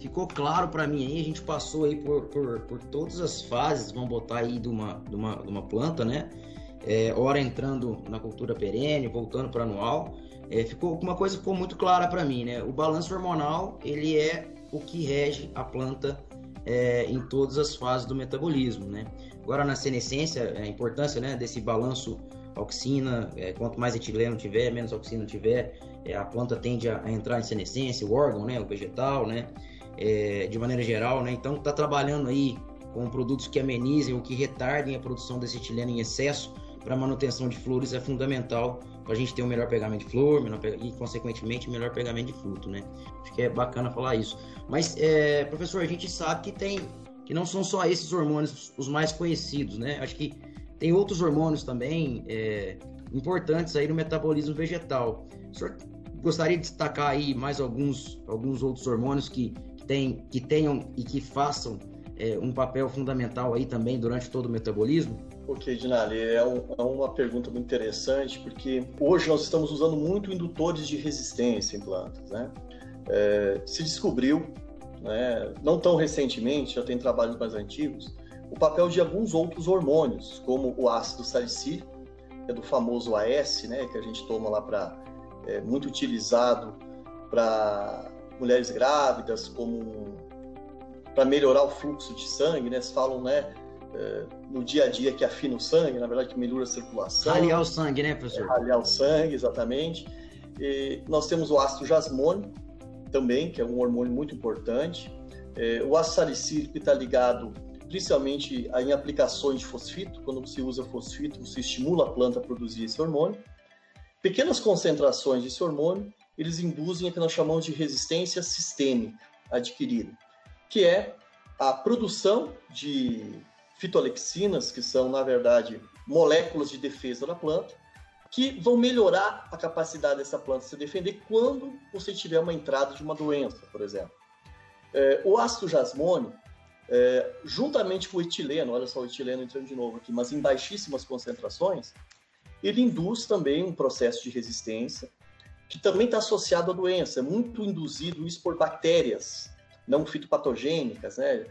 ficou claro para mim aí, a gente passou aí por, por, por, todas as fases, vamos botar aí de uma, de uma, de uma planta, né? É, hora entrando na cultura perene, voltando para anual, é, ficou uma coisa ficou muito clara para mim, né? O balanço hormonal ele é o que rege a planta é, em todas as fases do metabolismo, né? Agora na senescência a importância, né, desse balanço auxina, é, quanto mais etileno tiver, menos auxina tiver, é, a planta tende a, a, entrar em senescência, o órgão, né, o vegetal, né? é, de maneira geral, né? Então está trabalhando aí com produtos que amenizem ou que retardem a produção desse etileno em excesso para manutenção de flores é fundamental para a gente ter um melhor pegamento de flor menor, e, consequentemente, melhor pegamento de fruto, né? Acho que é bacana falar isso. Mas, é, professor, a gente sabe que tem que não são só esses hormônios os mais conhecidos, né? Acho que tem outros hormônios também é, importantes aí no metabolismo vegetal. O senhor gostaria de destacar aí mais alguns, alguns outros hormônios que que, tem, que tenham e que façam é, um papel fundamental aí também durante todo o metabolismo? Ok, Dinali, é, um, é, uma pergunta muito interessante, porque hoje nós estamos usando muito indutores de resistência em plantas, né? É, se descobriu, né, não tão recentemente, já tem trabalhos mais antigos, o papel de alguns outros hormônios, como o ácido salicílico, que é do famoso AS, né, que a gente toma lá para é, muito utilizado para mulheres grávidas, como para melhorar o fluxo de sangue, né? Se falam, né, é, no dia a dia que afina o sangue, na verdade que melhora a circulação. Raliar o sangue, né, professor? Raliar o sangue, exatamente. E nós temos o ácido jasmônico também, que é um hormônio muito importante. É, o ácido salicílico está ligado principalmente em aplicações de fosfito. Quando se usa fosfito, você estimula a planta a produzir esse hormônio. Pequenas concentrações desse hormônio eles induzem o que nós chamamos de resistência sistêmica adquirida, que é a produção de fitoalexinas, que são, na verdade, moléculas de defesa da planta, que vão melhorar a capacidade dessa planta se defender quando você tiver uma entrada de uma doença, por exemplo. É, o ácido jasmônio, é, juntamente com o etileno, olha só o etileno entrando de novo aqui, mas em baixíssimas concentrações, ele induz também um processo de resistência que também está associado à doença, é muito induzido isso por bactérias não fitopatogênicas, né?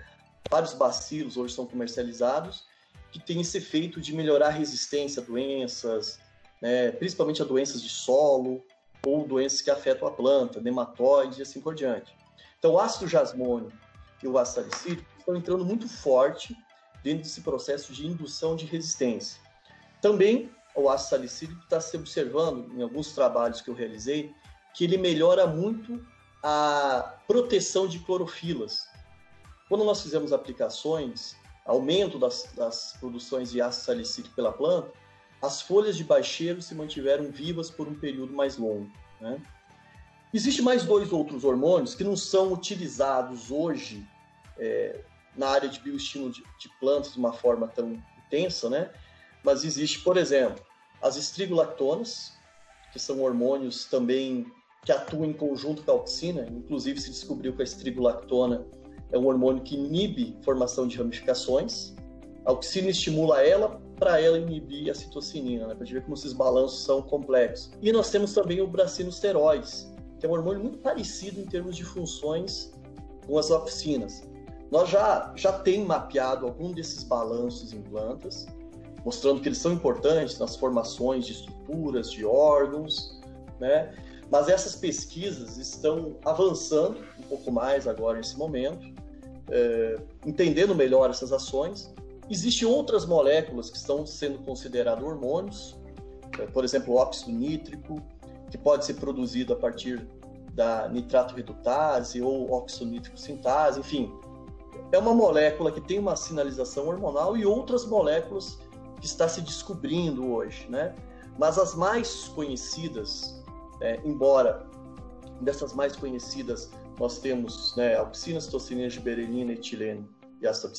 Vários bacilos hoje são comercializados que têm esse efeito de melhorar a resistência a doenças, né, principalmente a doenças de solo ou doenças que afetam a planta, nematóides e assim por diante. Então, o ácido jasmônio e o ácido salicílico estão entrando muito forte dentro desse processo de indução de resistência. Também o ácido salicílico está se observando em alguns trabalhos que eu realizei que ele melhora muito a proteção de clorofilas. Quando nós fizemos aplicações, aumento das, das produções de ácido salicílico pela planta, as folhas de baixeiro se mantiveram vivas por um período mais longo. Né? Existem mais dois outros hormônios que não são utilizados hoje é, na área de bioestímulo de, de, plantas de uma forma tão intensa, né? Mas existe, por exemplo, as estrigolactonas, que são hormônios também que atuam em conjunto com a auxina, inclusive se descobriu que a estrigolactona é um hormônio que inibe formação de ramificações. A auxina estimula ela para ela inibir a citocinina, né? para gente ver como esses balanços são complexos. E nós temos também o bracinosteróis, que é um hormônio muito parecido em termos de funções com as auxinas. Nós já, já tem mapeado algum desses balanços em plantas, mostrando que eles são importantes nas formações de estruturas, de órgãos, né? Mas essas pesquisas estão avançando um pouco mais agora nesse momento, é, entendendo melhor essas ações. Existem outras moléculas que estão sendo consideradas hormônios, é, por exemplo, o óxido nítrico, que pode ser produzido a partir da nitrato redutase ou óxido nítrico sintase, enfim. É uma molécula que tem uma sinalização hormonal e outras moléculas que está se descobrindo hoje, né? Mas as mais conhecidas é, embora dessas mais conhecidas nós temos né, auxina, citocinina, giberelina, etileno e ácido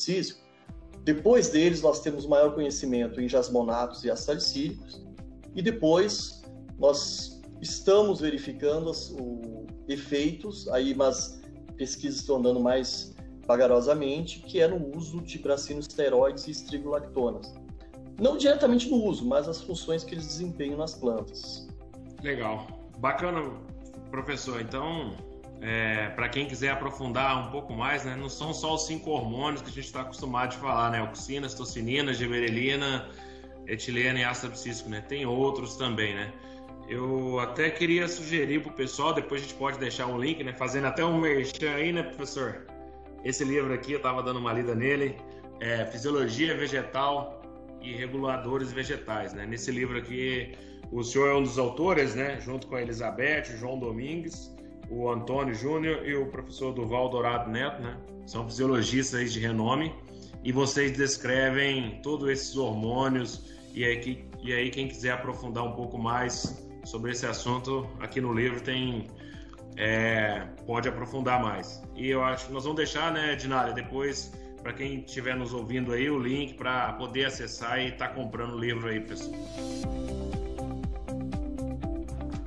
depois deles nós temos maior conhecimento em jasmonatos e ácidos e depois nós estamos verificando os efeitos, aí mas pesquisas estão andando mais vagarosamente, que é no uso de bracinosteroides e estrigolactonas. Não diretamente no uso, mas as funções que eles desempenham nas plantas. Legal. Bacana, professor. Então, é, para quem quiser aprofundar um pouco mais, né, não são só os cinco hormônios que a gente está acostumado a falar, né? Oxina, tocinina, giberelina, etilena e ácido abscísico, né? Tem outros também, né? Eu até queria sugerir para o pessoal, depois a gente pode deixar um link, né? Fazendo até um merchan aí, né, professor? Esse livro aqui, eu estava dando uma lida nele, é Fisiologia Vegetal e Reguladores Vegetais, né? Nesse livro aqui o senhor é um dos autores, né? Junto com a Elizabeth, o João Domingues, o Antônio Júnior e o professor Duval Dourado Neto, né? São fisiologistas de renome. E vocês descrevem todos esses hormônios. E aí, e aí, quem quiser aprofundar um pouco mais sobre esse assunto, aqui no livro tem. É, pode aprofundar mais. E eu acho que nós vamos deixar, né, Dinária, depois, para quem estiver nos ouvindo aí, o link para poder acessar e estar tá comprando o livro aí, pessoal.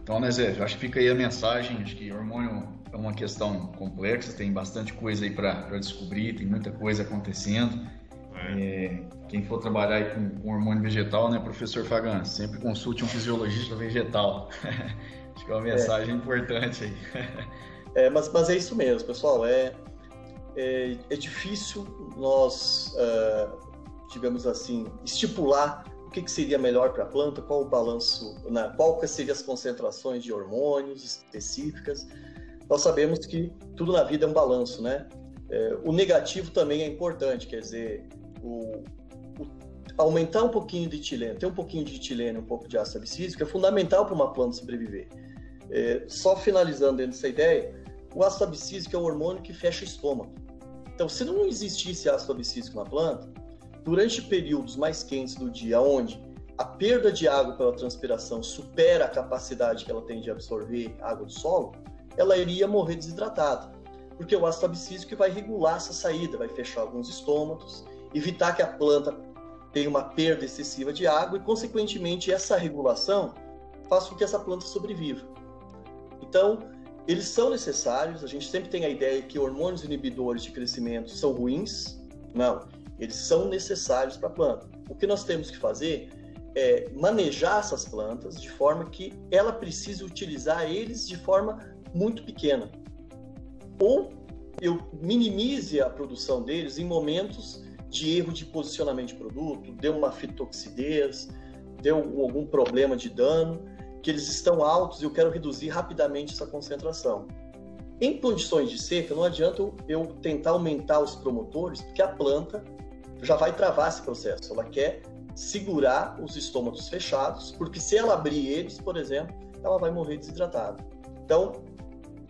Então, né, Zé, acho que fica aí a mensagem, acho que hormônio é uma questão complexa, tem bastante coisa aí para descobrir, tem muita coisa acontecendo. É. É, quem for trabalhar aí com, com, hormônio vegetal, né, professor Fagan, sempre consulte um fisiologista vegetal. acho que é uma mensagem é. importante aí. é, mas, mas é isso mesmo, pessoal. É, é, é difícil nós, uh, digamos assim, estipular que, que seria melhor para a planta, qual o balanço, né, qual seriam as concentrações de hormônios específicas. Nós sabemos que tudo na vida é um balanço, né? É, o negativo também é importante, quer dizer, o, o, aumentar um pouquinho de etileno, ter um pouquinho de etileno, um pouco de ácido abscísico é fundamental para uma planta sobreviver. É, só finalizando dentro dessa ideia, o ácido abscísico é um hormônio que fecha o estômago. Então, se não existisse ácido abscísico na planta, durante períodos mais quentes do dia, onde a perda de água pela transpiração supera a capacidade que ela tem de absorver água do solo, ela iria morrer desidratada, porque o ácido abscísico vai regular essa saída, vai fechar alguns estômatos, evitar que a planta tenha uma perda excessiva de água e, consequentemente, essa regulação faz com que essa planta sobreviva. Então, eles são necessários, a gente sempre tem a ideia que hormônios inibidores de crescimento são ruins. Não, eles são necessários para a planta. O que nós temos que fazer é manejar essas plantas de forma que ela precise utilizar eles de forma muito pequena. Ou eu minimize a produção deles em momentos de erro de posicionamento de produto, dê uma fitoxidez, deu algum problema de dano, que eles estão altos e eu quero reduzir rapidamente essa concentração. Em condições de seca, não adianta eu tentar aumentar os promotores, porque a planta já vai travar esse processo. Ela quer segurar os estômagos fechados, porque se ela abrir eles, por exemplo, ela vai morrer desidratada. Então,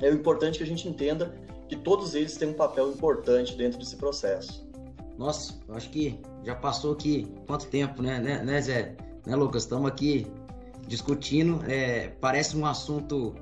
é importante que a gente entenda que todos eles têm um papel importante dentro desse processo. Nossa, acho que já passou aqui quanto tempo, né, né, né Zé? Né, Lucas? Estamos aqui discutindo. É, parece um assunto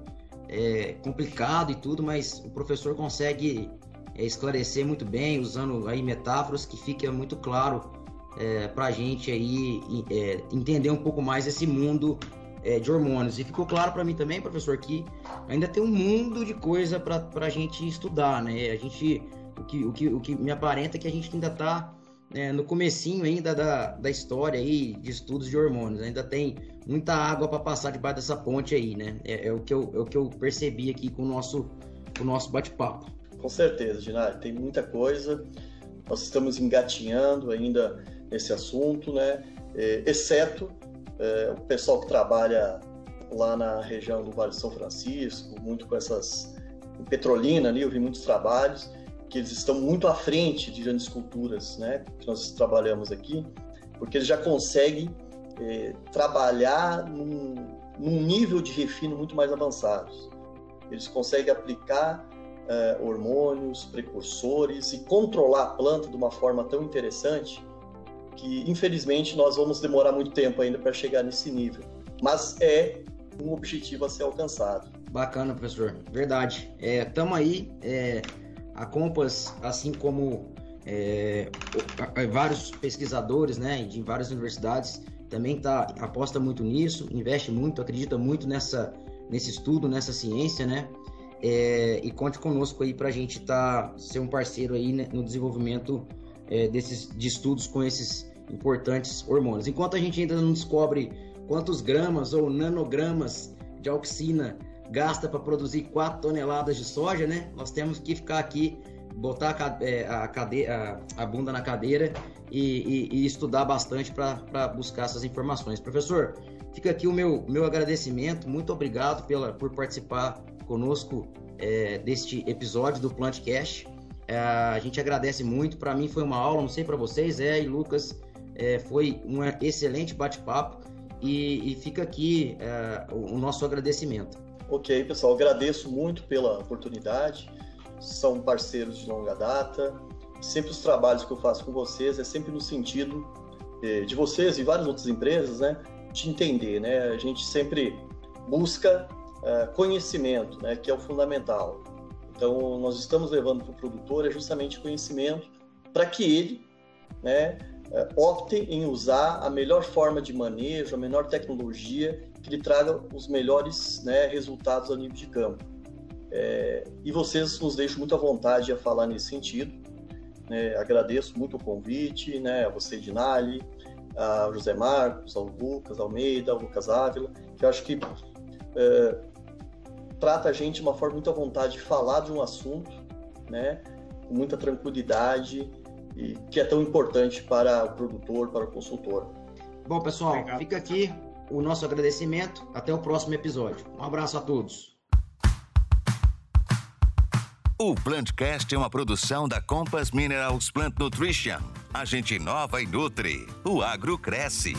é, complicado e tudo, mas o professor consegue é, esclarecer muito bem, usando aí metáforas que fica muito claro é, para a gente aí é, entender um pouco mais esse mundo é, de hormônios. E ficou claro para mim também, professor, que ainda tem um mundo de coisa para a gente estudar, né? A gente, o que, o, que, o que me aparenta é que a gente ainda está é, no comecinho ainda da, da história aí de estudos de hormônios. Ainda tem muita água para passar debaixo dessa ponte aí, né? É, é, o que eu, é o que eu percebi aqui com o nosso, com o nosso bate-papo. Com certeza, Ginari, tem muita coisa. Nós estamos engatinhando ainda nesse assunto, né? É, exceto é, o pessoal que trabalha lá na região do Vale de São Francisco, muito com essas em Petrolina ali, eu vi muitos trabalhos que eles estão muito à frente de grandes culturas, né? Que nós trabalhamos aqui, porque eles já conseguem é, trabalhar num, num, nível de refino muito mais avançados. Eles conseguem aplicar é, hormônios, precursores e controlar a planta de uma forma tão interessante que, infelizmente, nós vamos demorar muito tempo ainda para chegar nesse nível. Mas é um objetivo a ser alcançado. Bacana, professor. Verdade. Estamos é, aí. É, a Compass, assim como é, vários pesquisadores né, de várias universidades, também tá, aposta muito nisso, investe muito, acredita muito nessa, nesse estudo, nessa ciência, né? É, e conte conosco aí para a gente tá, ser um parceiro aí né, no desenvolvimento é, desses, de estudos com esses importantes hormônios. Enquanto a gente ainda não descobre quantos gramas ou nanogramas de auxina gasta para produzir 4 toneladas de soja, né? Nós temos que ficar aqui, botar a, é, cadeira, a, a bunda na cadeira e, e, e estudar bastante para buscar essas informações. Professor, fica aqui o meu, meu agradecimento, muito obrigado pela, por participar conosco é, deste episódio do Plantcast. É, a gente agradece muito, para mim foi uma aula, não sei para vocês, é, e Lucas, é, foi um excelente bate-papo e, e, fica aqui é, o, o nosso agradecimento. Ok, pessoal, agradeço muito pela oportunidade. São parceiros de longa data, sempre os trabalhos que eu faço com vocês é sempre no sentido eh, de vocês e várias outras empresas, né, de entender, né? A gente sempre busca uh, conhecimento, né, que é o fundamental. Então, nós estamos levando para o produtor é justamente conhecimento para que ele, né, eh, opte em usar a melhor forma de manejo, a melhor tecnologia que lhe traga os melhores né, resultados a nível de campo. É, e vocês nos deixam muito à vontade a falar nesse sentido. Né? Agradeço muito o convite, né? a você, Dinali, a José Marcos, ao Lucas Almeida, ao Lucas Ávila, que eu acho que é, trata a gente de uma forma muito à vontade de falar de um assunto, né? com muita tranquilidade, e que é tão importante para o produtor, para o consultor. Bom, pessoal, Obrigado. fica aqui o nosso agradecimento. Até o próximo episódio. Um abraço a todos. O Plantcast é uma produção da Compass Minerals Plant Nutrition. A gente inova e nutre. O agro cresce.